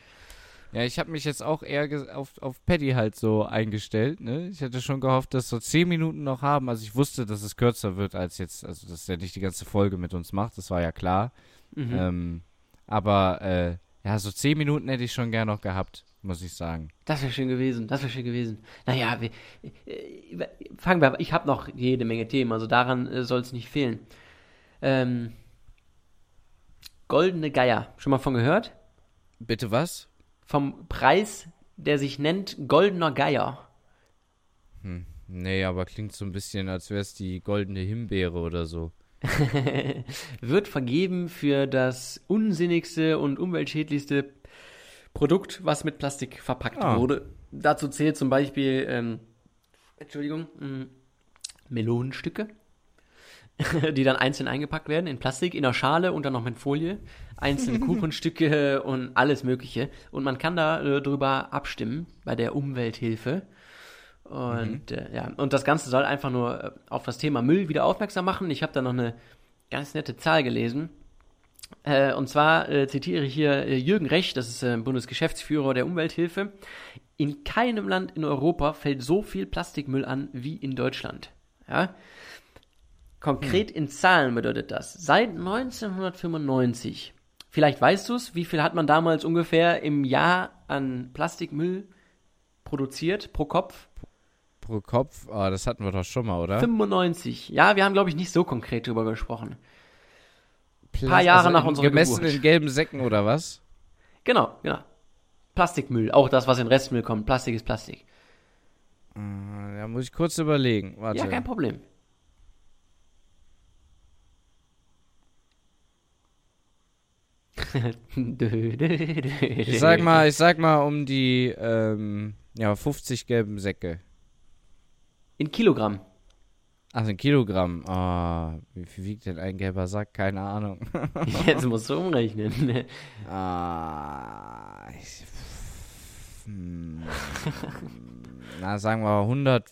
Ja, ich habe mich jetzt auch eher auf, auf Paddy halt so eingestellt. Ne? Ich hätte schon gehofft, dass so zehn Minuten noch haben. Also ich wusste, dass es kürzer wird als jetzt, also dass er nicht die ganze Folge mit uns macht. Das war ja klar. Mhm. Ähm, aber äh, ja, so zehn Minuten hätte ich schon gern noch gehabt, muss ich sagen. Das wäre schön gewesen, das wäre schön gewesen. Naja, wir, äh, fangen wir, ich habe noch jede Menge Themen, also daran äh, soll es nicht fehlen. Ähm, Goldene Geier, schon mal von gehört? Bitte was? Vom Preis, der sich nennt Goldener Geier. Nee, aber klingt so ein bisschen, als wäre es die goldene Himbeere oder so. wird vergeben für das unsinnigste und umweltschädlichste Produkt, was mit Plastik verpackt Ah. wurde. Dazu zählt zum Beispiel, ähm, Entschuldigung, mh, Melonenstücke, die dann einzeln eingepackt werden in Plastik, in der Schale und dann noch mit Folie. Einzelne Kuchenstücke und alles Mögliche. Und man kann da äh, drüber abstimmen bei der Umwelthilfe. Und äh, ja, und das Ganze soll einfach nur äh, auf das Thema Müll wieder aufmerksam machen. Ich habe da noch eine ganz nette Zahl gelesen. Äh, und zwar äh, zitiere ich hier äh, Jürgen Recht, das ist Bundesgeschäftsführer der Umwelthilfe. In keinem Land in Europa fällt so viel Plastikmüll an wie in Deutschland. Ja? Konkret in Zahlen bedeutet das, seit 1995, vielleicht weißt du es, wie viel hat man damals ungefähr im Jahr an Plastikmüll produziert pro Kopf? Pro Kopf, ah, das hatten wir doch schon mal, oder? 95. Ja, wir haben, glaube ich, nicht so konkret drüber gesprochen. Plas- paar Jahre nach in- unserer Gemessen Geburt. in gelben Säcken oder was? Genau, genau. Plastikmüll, auch das, was in Restmüll kommt. Plastik ist Plastik. Äh, Da muss ich kurz überlegen. Warte. Ja, kein Problem. ich sag mal, ich sag mal um die ähm, ja, 50 gelben Säcke. In Kilogramm. Ach, ein Kilogramm. Ah, wie viel wiegt denn ein gelber Sack? Keine Ahnung. Jetzt musst du umrechnen. ah, ich, hm, na, sagen wir 100.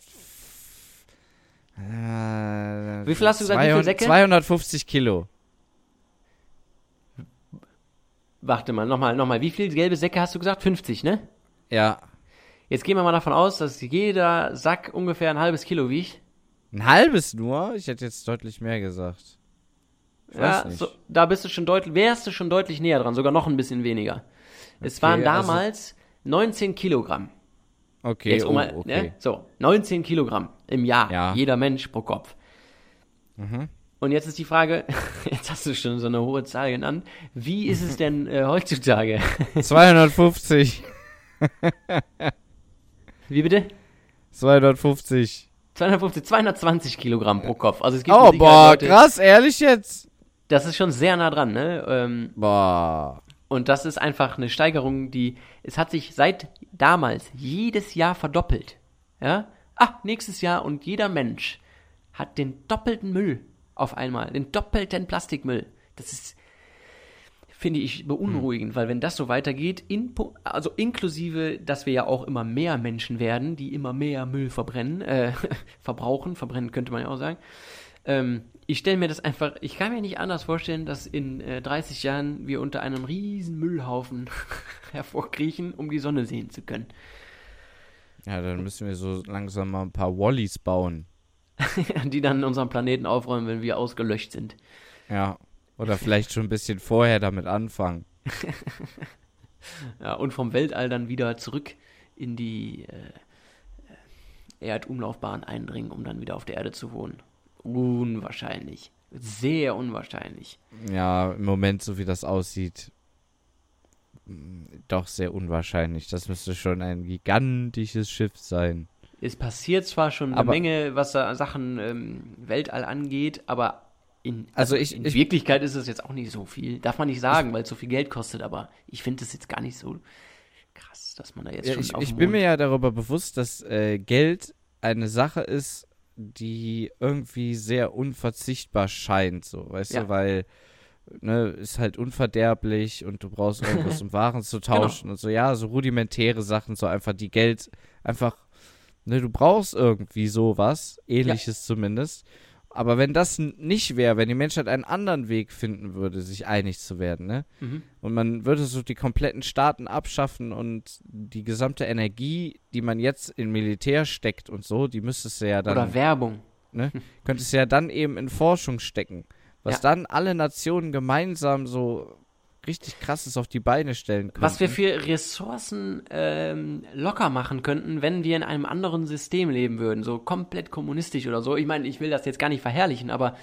Äh, Wie viel hast du gesagt, wie viele 200 Säcke? 250 Kilo. Warte mal, nochmal, nochmal. Wie viele gelbe Säcke hast du gesagt? 50, ne? Ja. Jetzt gehen wir mal davon aus, dass jeder Sack ungefähr ein halbes Kilo wiegt. Ein halbes nur? Ich hätte jetzt deutlich mehr gesagt. Ich Ja, so, da bist du schon deutlich, wärst du schon deutlich näher dran, sogar noch ein bisschen weniger. Es waren also- damals 19 Kilogramm. Okay, Jetzt um oh, mal, okay. ne? So, 19 Kilogramm im Jahr. Ja. Mhm. Jeder Mensch pro Kopf. Und jetzt ist die Frage, jetzt hast du schon so eine hohe Zahl genannt. Wie ist es denn äh, heutzutage? 250. Wie bitte? 250. 250, 220 Kilogramm pro Kopf. Also es gibt Oh, boah, Leute, krass, ehrlich jetzt? Das ist schon sehr nah dran, ne? Ähm, Boah. Und das ist einfach eine Steigerung, die, es hat sich seit damals jedes Jahr verdoppelt. Ja? Ah, nächstes Jahr und jeder Mensch hat den doppelten Müll auf einmal, den doppelten Plastikmüll. Das ist, finde ich, beunruhigend, weil wenn das so weitergeht, in, also inklusive, dass wir ja auch immer mehr Menschen werden, die immer mehr Müll verbrennen, äh, verbrauchen, verbrennen könnte man ja auch sagen, ähm, ich stelle mir das einfach, ich kann mir nicht anders vorstellen, dass in äh, 30 Jahren wir unter einem riesen Müllhaufen hervorkriechen, um die Sonne sehen zu können. Ja, dann müssen wir so langsam mal ein paar Wallys bauen. die dann unseren Planeten aufräumen, wenn wir ausgelöscht sind. Ja. Oder vielleicht schon ein bisschen vorher damit anfangen. Ja, und vom Weltall dann wieder zurück in die äh, Erdumlaufbahn eindringen, um dann wieder auf der Erde zu wohnen. Unwahrscheinlich. Sehr unwahrscheinlich. Ja, im Moment, so wie das aussieht, mh, doch sehr unwahrscheinlich. Das müsste schon ein gigantisches Schiff sein. Es passiert zwar schon eine Aber- Menge, was da Sachen ähm, Weltall angeht, aber in, Also ich- in ich- Wirklichkeit ist es jetzt auch nicht so viel. Darf man nicht sagen, weil es so viel Geld kostet, aber ich finde es jetzt gar nicht so krass, dass man da jetzt Ja, schon ich ich bin mir ja darüber bewusst, dass äh, Geld eine Sache ist, die irgendwie sehr unverzichtbar scheint, so, weißt Ja. du, weil ne, ist halt unverderblich und du brauchst irgendwas, um Waren zu tauschen und so, ja, so rudimentäre Sachen, so einfach die Geld einfach, ne, du brauchst irgendwie sowas, ähnliches zumindest. Aber wenn das nicht wäre, wenn die Menschheit einen anderen Weg finden würde, sich einig zu werden, ne? Mhm. Und man würde so die kompletten Staaten abschaffen und die gesamte Energie, die man jetzt in Militär steckt und so, die müsstest du ja dann, Oder Werbung. ne, könntest du ja dann eben in Forschung stecken. Was Ja. dann alle Nationen gemeinsam so richtig krasses auf die Beine stellen könnten. Was wir für Ressourcen ähm, locker machen könnten, wenn wir in einem anderen System leben würden, so komplett kommunistisch oder so. Ich meine, ich will das jetzt gar nicht verherrlichen, aber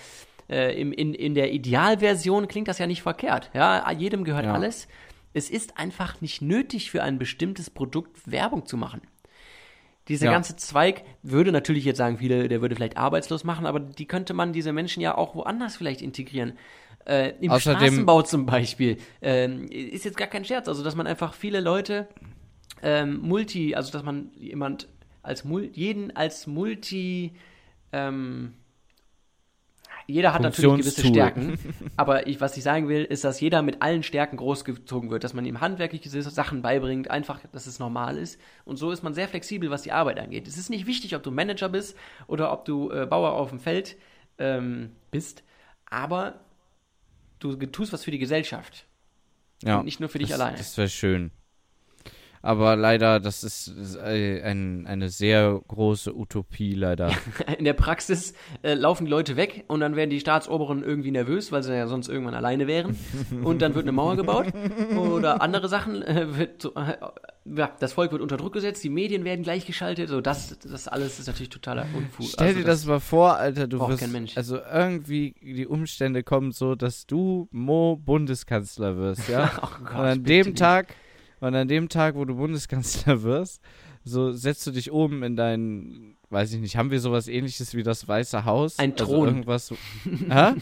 äh, im, in, in der Idealversion klingt das ja nicht verkehrt. Ja, jedem gehört Ja. alles. Es ist einfach nicht nötig, für ein bestimmtes Produkt Werbung zu machen. Dieser Ja. ganze Zweig würde natürlich jetzt sagen, viele, der würde vielleicht arbeitslos machen, aber die könnte man, diese Menschen ja auch woanders vielleicht integrieren. Äh, Im Außerdem- Straßenbau zum Beispiel. Ähm, ist jetzt gar kein Scherz, also dass man einfach viele Leute ähm, multi, also dass man jemand als jeden als multi ähm, jeder hat natürlich gewisse. Stärken, aber ich, was ich sagen will, ist, dass jeder mit allen Stärken großgezogen wird, dass man ihm handwerkliche Sachen beibringt, einfach, dass es normal ist. Und so ist man sehr flexibel, was die Arbeit angeht. Es ist nicht wichtig, ob du Manager bist oder ob du äh, Bauer auf dem Feld ähm, bist, aber du tust was für die Gesellschaft. ja, und nicht nur für dich das, alleine. Das wäre schön. Aber leider, das ist, ist äh, ein, eine sehr große Utopie, leider. In der Praxis äh, laufen die Leute weg und dann werden die Staatsoberen irgendwie nervös, weil sie ja sonst irgendwann alleine wären. Und dann wird eine Mauer gebaut oder andere Sachen. Äh, wird so, äh, ja, das Volk wird unter Druck gesetzt, die Medien werden gleichgeschaltet. So, das, das alles ist natürlich totaler Unfug. Stell Also dir das, mal vor, Alter, du wirst, kein Mensch. also irgendwie die Umstände kommen so, dass du Mo Bundeskanzler wirst, ja? Oh Gott, und an dem nicht. Und an dem Tag, wo du Bundeskanzler wirst, so setzt du dich oben in dein, weiß ich nicht, haben wir sowas ähnliches wie das Weiße Haus? Ein Also Thron. irgendwas. so- Hä?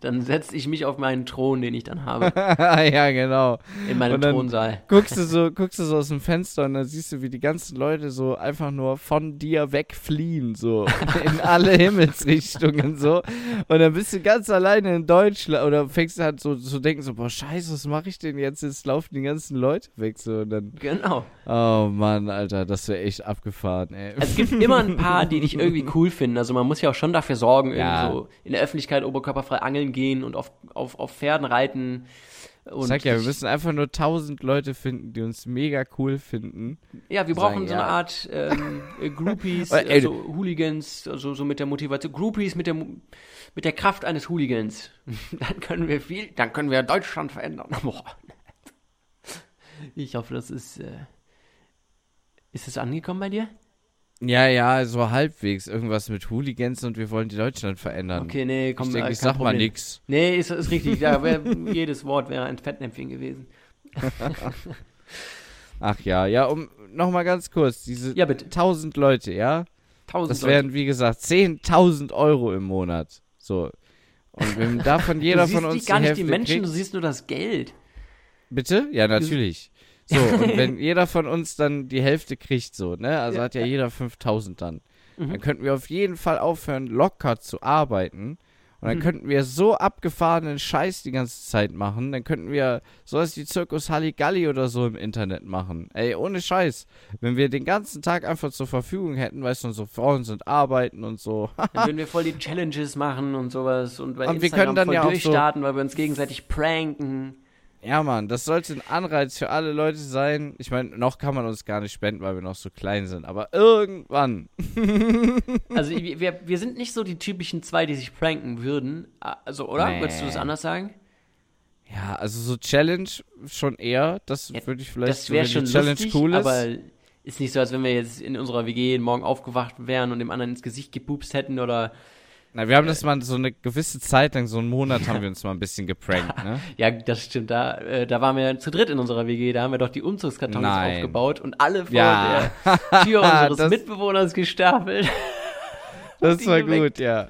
Dann setze ich mich auf meinen Thron, den ich dann habe, ja, genau. in meinem Thronsaal. Guckst du so, guckst du so aus dem Fenster und dann siehst du, wie die ganzen Leute so einfach nur von dir wegfliehen, so in alle Himmelsrichtungen so. Und dann bist du ganz alleine in Deutschland oder fängst halt so zu denken so, boah, scheiße, was mache ich denn jetzt? Jetzt laufen die ganzen Leute weg so und dann, Genau. oh Mann, Alter, das wäre echt abgefahren, ey. Also es gibt immer ein paar, die dich irgendwie cool finden. Also man muss ja auch schon dafür sorgen, Ja. irgendwie so in der Öffentlichkeit oberkörperfrei angeln gehen und auf, auf, auf Pferden reiten. Und Ich sag ja, wir müssen einfach nur tausend Leute finden, die uns mega cool finden. Ja, wir sagen, brauchen so ja. eine Art ähm, äh, Groupies, Aber, ey, äh, so Hooligans, also so mit der Motivation, Groupies mit der mit der Kraft eines Hooligans. dann können wir viel, dann können wir Deutschland verändern. Ich hoffe, das ist äh, ist es angekommen bei dir? Ja, ja, so halbwegs. Irgendwas mit Hooligans und wir wollen die Deutschland verändern. Okay, nee, komm, ich äh, ich kein sag mal Problem. nix. Nee, ist, ist richtig. Ja, wär, jedes Wort wäre ein Fettnäpfchen gewesen. Ach ja, ja, um nochmal ganz kurz, diese Ja, bitte. 1000 Leute, ja, Tausend das Leute. wären wie gesagt 10.000 Euro im Monat. So. Und wenn davon jeder du siehst von uns nicht gar nicht die Menschen, kriegt, du siehst nur das Geld. bitte? Ja, natürlich. So, und wenn jeder von uns dann die Hälfte kriegt, so, ne, also Ja, hat ja, ja. jeder 5000 dann, Mhm. dann könnten wir auf jeden Fall aufhören, locker zu arbeiten. Und dann Mhm. könnten wir so abgefahrenen Scheiß die ganze Zeit machen. Dann könnten wir sowas wie Zirkus Halligalli oder so im Internet machen. Ey, ohne Scheiß. Wenn wir den ganzen Tag einfach zur Verfügung hätten, weißt du, und so Frauen sind arbeiten und so. Dann würden wir voll die Challenges machen und sowas und bei Und wir können dann voll ja auch so- durchstarten, weil wir uns gegenseitig pranken. Ja, Mann, das sollte ein Anreiz für alle Leute sein. Ich meine, noch kann man uns gar nicht spenden, weil wir noch so klein sind, aber irgendwann. Also wir, wir sind nicht so die typischen zwei, die sich pranken würden. Also, oder? Nee. Würdest du das anders sagen? Ja, also so Challenge schon eher. Das Ja, würde ich vielleicht das wäre schon Challenge lustig, cool ist. aber ist nicht so, als wenn wir jetzt in unserer WG morgen aufgewacht wären und dem anderen ins Gesicht gepupst hätten oder Na, wir haben das mal so eine gewisse Zeit lang, so einen Monat haben wir uns mal ein bisschen geprankt, ne? ja, das stimmt. Da, äh, da waren wir zu dritt in unserer WG. Da haben wir doch die Umzugskartons Nein. aufgebaut und alle vor Ja. der Tür unseres Das- Mitbewohners gestapelt. Das war geweckt. gut, ja.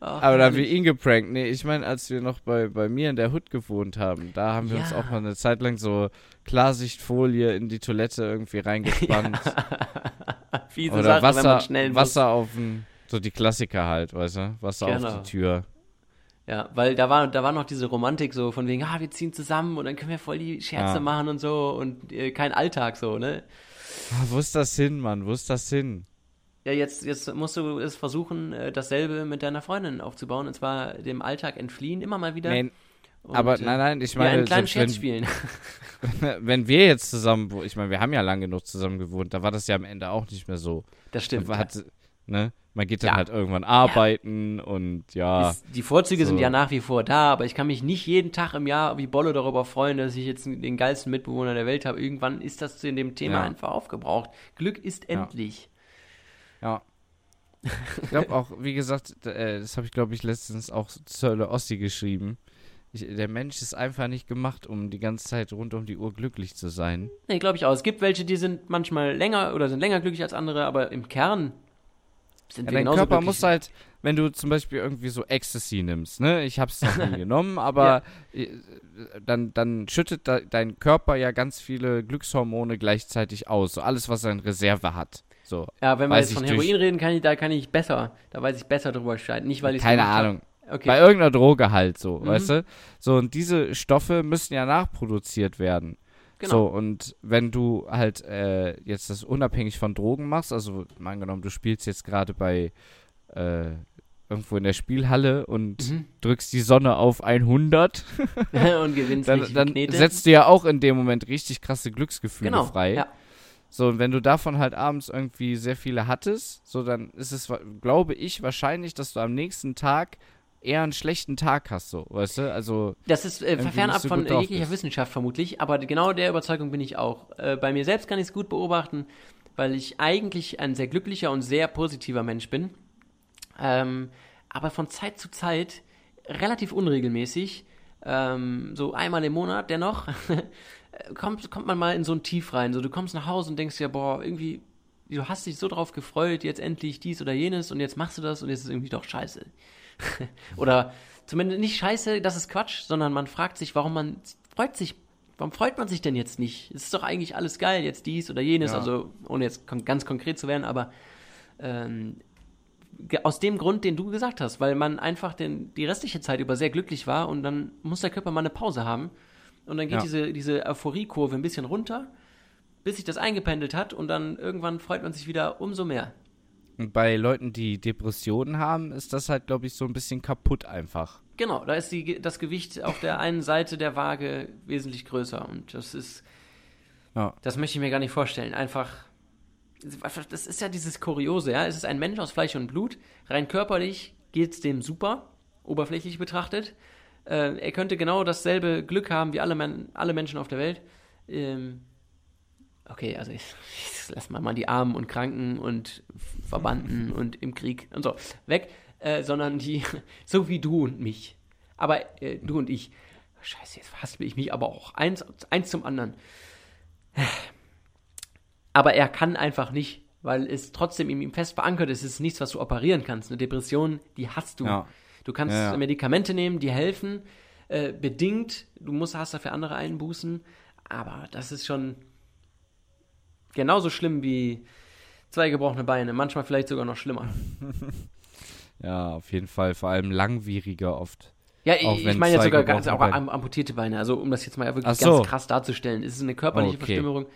Ach, Aber da haben wir ihn geprankt. Nee, ich meine, als wir noch bei, bei mir in der Hut gewohnt haben, da haben wir uns Ja. auch mal eine Zeit lang so Klarsichtfolie in die Toilette irgendwie reingespannt. Fiese Oder Sache, Wasser. Wasser auf den, so die Klassiker halt, weißt du? Wasser auf Genau. die Tür. Ja, weil da war, da war noch diese Romantik so von wegen, ah, wir ziehen zusammen und dann können wir voll die Scherze Ja. machen und so und äh, kein Alltag so, ne? Ah, wo ist das hin, Mann? Wo ist das hin? Ja, jetzt, jetzt musst du es versuchen, äh, dasselbe mit deiner Freundin aufzubauen und zwar dem Alltag entfliehen, immer mal wieder. Nee, und, aber äh, nein, nein, ich ja, einen meine, kleinen Scherz wenn, spielen. wenn wir jetzt zusammen, ich meine, wir haben ja lange genug zusammen gewohnt, da war das ja am Ende auch nicht mehr so. Das stimmt. Hat, ne? Man geht dann Ja. halt irgendwann arbeiten und ja. Ist, die Vorzüge sind so. ja nach wie vor da, aber ich kann mich nicht jeden Tag im Jahr wie Bolle darüber freuen, dass ich jetzt den geilsten Mitbewohner der Welt habe. Irgendwann ist das in dem Thema Ja. einfach aufgebraucht. Glück ist Ja. endlich. Ja. Ich glaube auch, wie gesagt, äh, das habe ich, glaube ich, letztens auch zur Hölle Ossi geschrieben. Ich, der Mensch ist einfach nicht gemacht, um die ganze Zeit rund um die Uhr glücklich zu sein. Nee, glaube ich auch. Es gibt welche, die sind manchmal länger oder sind länger glücklich als andere, aber im Kern sind Ja, wir dein Körper muss halt, wenn du zum Beispiel irgendwie so Ecstasy nimmst, ne? Ich habe es noch nie genommen, aber äh, dann, dann schüttet da, dein Körper ja ganz viele Glückshormone gleichzeitig aus. So alles, was er in Reserve hat. So. Ja, wenn wir jetzt von Heroin reden, kann ich, da kann ich besser, da weiß ich besser drüber Bescheid. Nicht, weil ich Keine Ahnung. Okay. Bei irgendeiner Droge halt so, Mhm. weißt du? So, und diese Stoffe müssen ja nachproduziert werden. Genau. So, und wenn du halt äh, jetzt das unabhängig von Drogen machst, also mal angenommen, du spielst jetzt gerade bei äh, irgendwo in der Spielhalle und Mhm. drückst die Sonne auf 100, und gewinnst dann, dann Knete. setzt du ja auch in dem Moment richtig krasse Glücksgefühle genau. frei. Ja. So, und wenn du davon halt abends irgendwie sehr viele hattest, so dann ist es, glaube ich, wahrscheinlich, dass du am nächsten Tag eher einen schlechten Tag hast, so, weißt du? Also, Das ist äh, fernab von jeglicher. Wissenschaft vermutlich, aber genau der Überzeugung bin ich auch. Äh, bei mir selbst kann ich es gut beobachten, weil ich eigentlich ein sehr glücklicher und sehr positiver Mensch bin. Ähm, aber von Zeit zu Zeit relativ unregelmäßig, ähm, so einmal im Monat dennoch, kommt, kommt man mal in so ein Tief rein. So, du kommst nach Hause und denkst dir, boah, irgendwie, du hast dich so drauf gefreut, jetzt endlich dies oder jenes und jetzt machst du das und jetzt ist es irgendwie doch scheiße. oder zumindest nicht scheiße, das ist Quatsch, sondern man fragt sich, warum man freut sich, warum freut man sich denn jetzt nicht? Es ist doch eigentlich alles geil, jetzt dies oder jenes, Ja. also ohne jetzt kon ganz konkret zu werden, aber ähm, aus dem Grund, den du gesagt hast, weil man einfach den, die restliche Zeit über sehr glücklich war und dann muss der Körper mal eine Pause haben und dann geht Ja. diese, diese Euphoriekurve ein bisschen runter, bis sich das eingependelt hat und dann irgendwann freut man sich wieder umso mehr. Bei Leuten, die Depressionen haben, ist das halt, glaube ich, so ein bisschen kaputt einfach. Genau, da ist die, das Gewicht auf der einen Seite der Waage wesentlich größer und das ist, Ja. das möchte ich mir gar nicht vorstellen. Einfach, das ist ja dieses Kuriose, ja. Es ist ein Mensch aus Fleisch und Blut. Rein körperlich geht's dem super, oberflächlich betrachtet. Äh, er könnte genau dasselbe Glück haben wie alle, alle Menschen auf der Welt. Ähm, okay, also ich, ich lass mal mal die Armen und Kranken und Verbannten und im Krieg und so weg, äh, sondern die, so wie du und mich. Aber äh, du und ich. Scheiße, jetzt verhaspel ich mich aber auch. Eins, eins zum anderen. Aber er kann einfach nicht, weil es trotzdem in ihm fest verankert ist. Es ist nichts, was du operieren kannst. Eine Depression, die hast du. Ja. Du kannst Ja, ja. Medikamente nehmen, die helfen, äh, bedingt. Du musst, hast dafür andere Einbußen. Aber das ist schon genauso schlimm wie zwei gebrochene Beine. Manchmal vielleicht sogar noch schlimmer. Ja, auf jeden Fall. Vor allem langwieriger oft. Ja, ich, ich meine jetzt sogar ganz, auch am, amputierte Beine. Also um das jetzt mal wirklich Ach ganz so. krass darzustellen. Es ist eine körperliche Okay. Verstümmelung.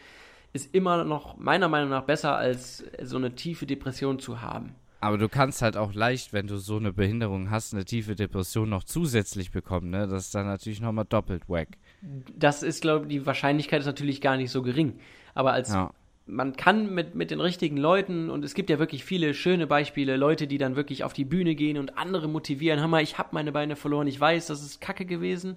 Ist immer noch meiner Meinung nach besser als so eine tiefe Depression zu haben. Aber du kannst halt auch leicht, wenn du so eine Behinderung hast, eine tiefe Depression noch zusätzlich bekommen, ne? Das ist dann natürlich nochmal doppelt wack. Das ist, glaube ich, die Wahrscheinlichkeit ist natürlich gar nicht so gering. Aber als Ja. Man kann mit, mit den richtigen Leuten, und es gibt ja wirklich viele schöne Beispiele, Leute, die dann wirklich auf die Bühne gehen und andere motivieren, hör mal, ich habe meine Beine verloren, ich weiß, das ist kacke gewesen,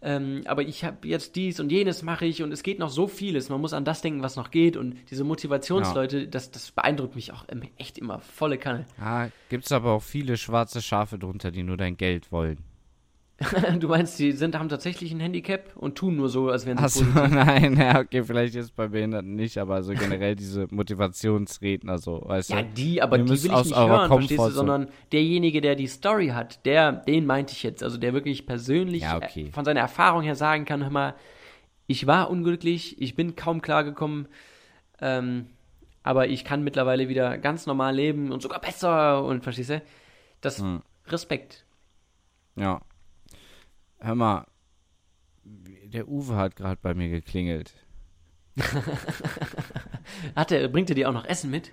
ähm, aber ich habe jetzt dies und jenes mache ich und es geht noch so vieles, man muss an das denken, was noch geht und diese Motivationsleute, das, das beeindruckt mich auch echt immer, volle Kanne. Ah, gibt's aber auch viele schwarze Schafe drunter, die nur dein Geld wollen. du meinst, die sind, haben tatsächlich ein Handicap und tun nur so, als wären sie Achso, positiv. nein, ja, okay, vielleicht jetzt bei Behinderten nicht, aber so generell diese Motivationsredner so, weißt Ja, du? die, aber die will ich aus nicht hören, verstehst du, sondern derjenige, der die Story hat, der, den meinte ich jetzt, also der wirklich persönlich Ja, okay. äh, von seiner Erfahrung her sagen kann, hör mal, ich war unglücklich, ich bin kaum klargekommen, ähm, aber ich kann mittlerweile wieder ganz normal leben und sogar besser und verstehst du? Das Hm. Respekt. Ja. Hör mal, der Uwe hat gerade bei mir geklingelt. Hat er, bringt er dir auch noch Essen mit?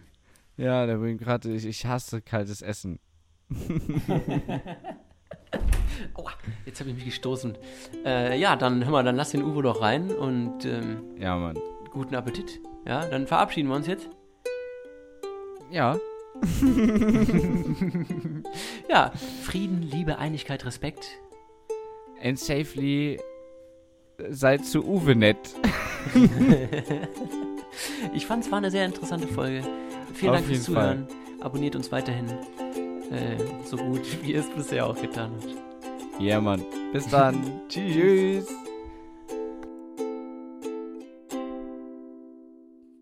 Ja, der bringt gerade, ich, ich hasse kaltes Essen. Aua, jetzt habe ich mich gestoßen. Äh, ja, dann hör mal, dann lass den Uwe doch rein und ähm, Ja, Mann. guten Appetit. Ja, dann verabschieden wir uns jetzt. Ja. Ja, Frieden, Liebe, Einigkeit, Respekt. And safely seid zu Uwe nett. Ich fand es war eine sehr interessante Folge. Vielen Auf Dank fürs jeden Fall. Zuhören. Abonniert uns weiterhin äh, so gut, wie ihr es bisher auch getan habt. Ja, Mann. Bis dann. Tschüss.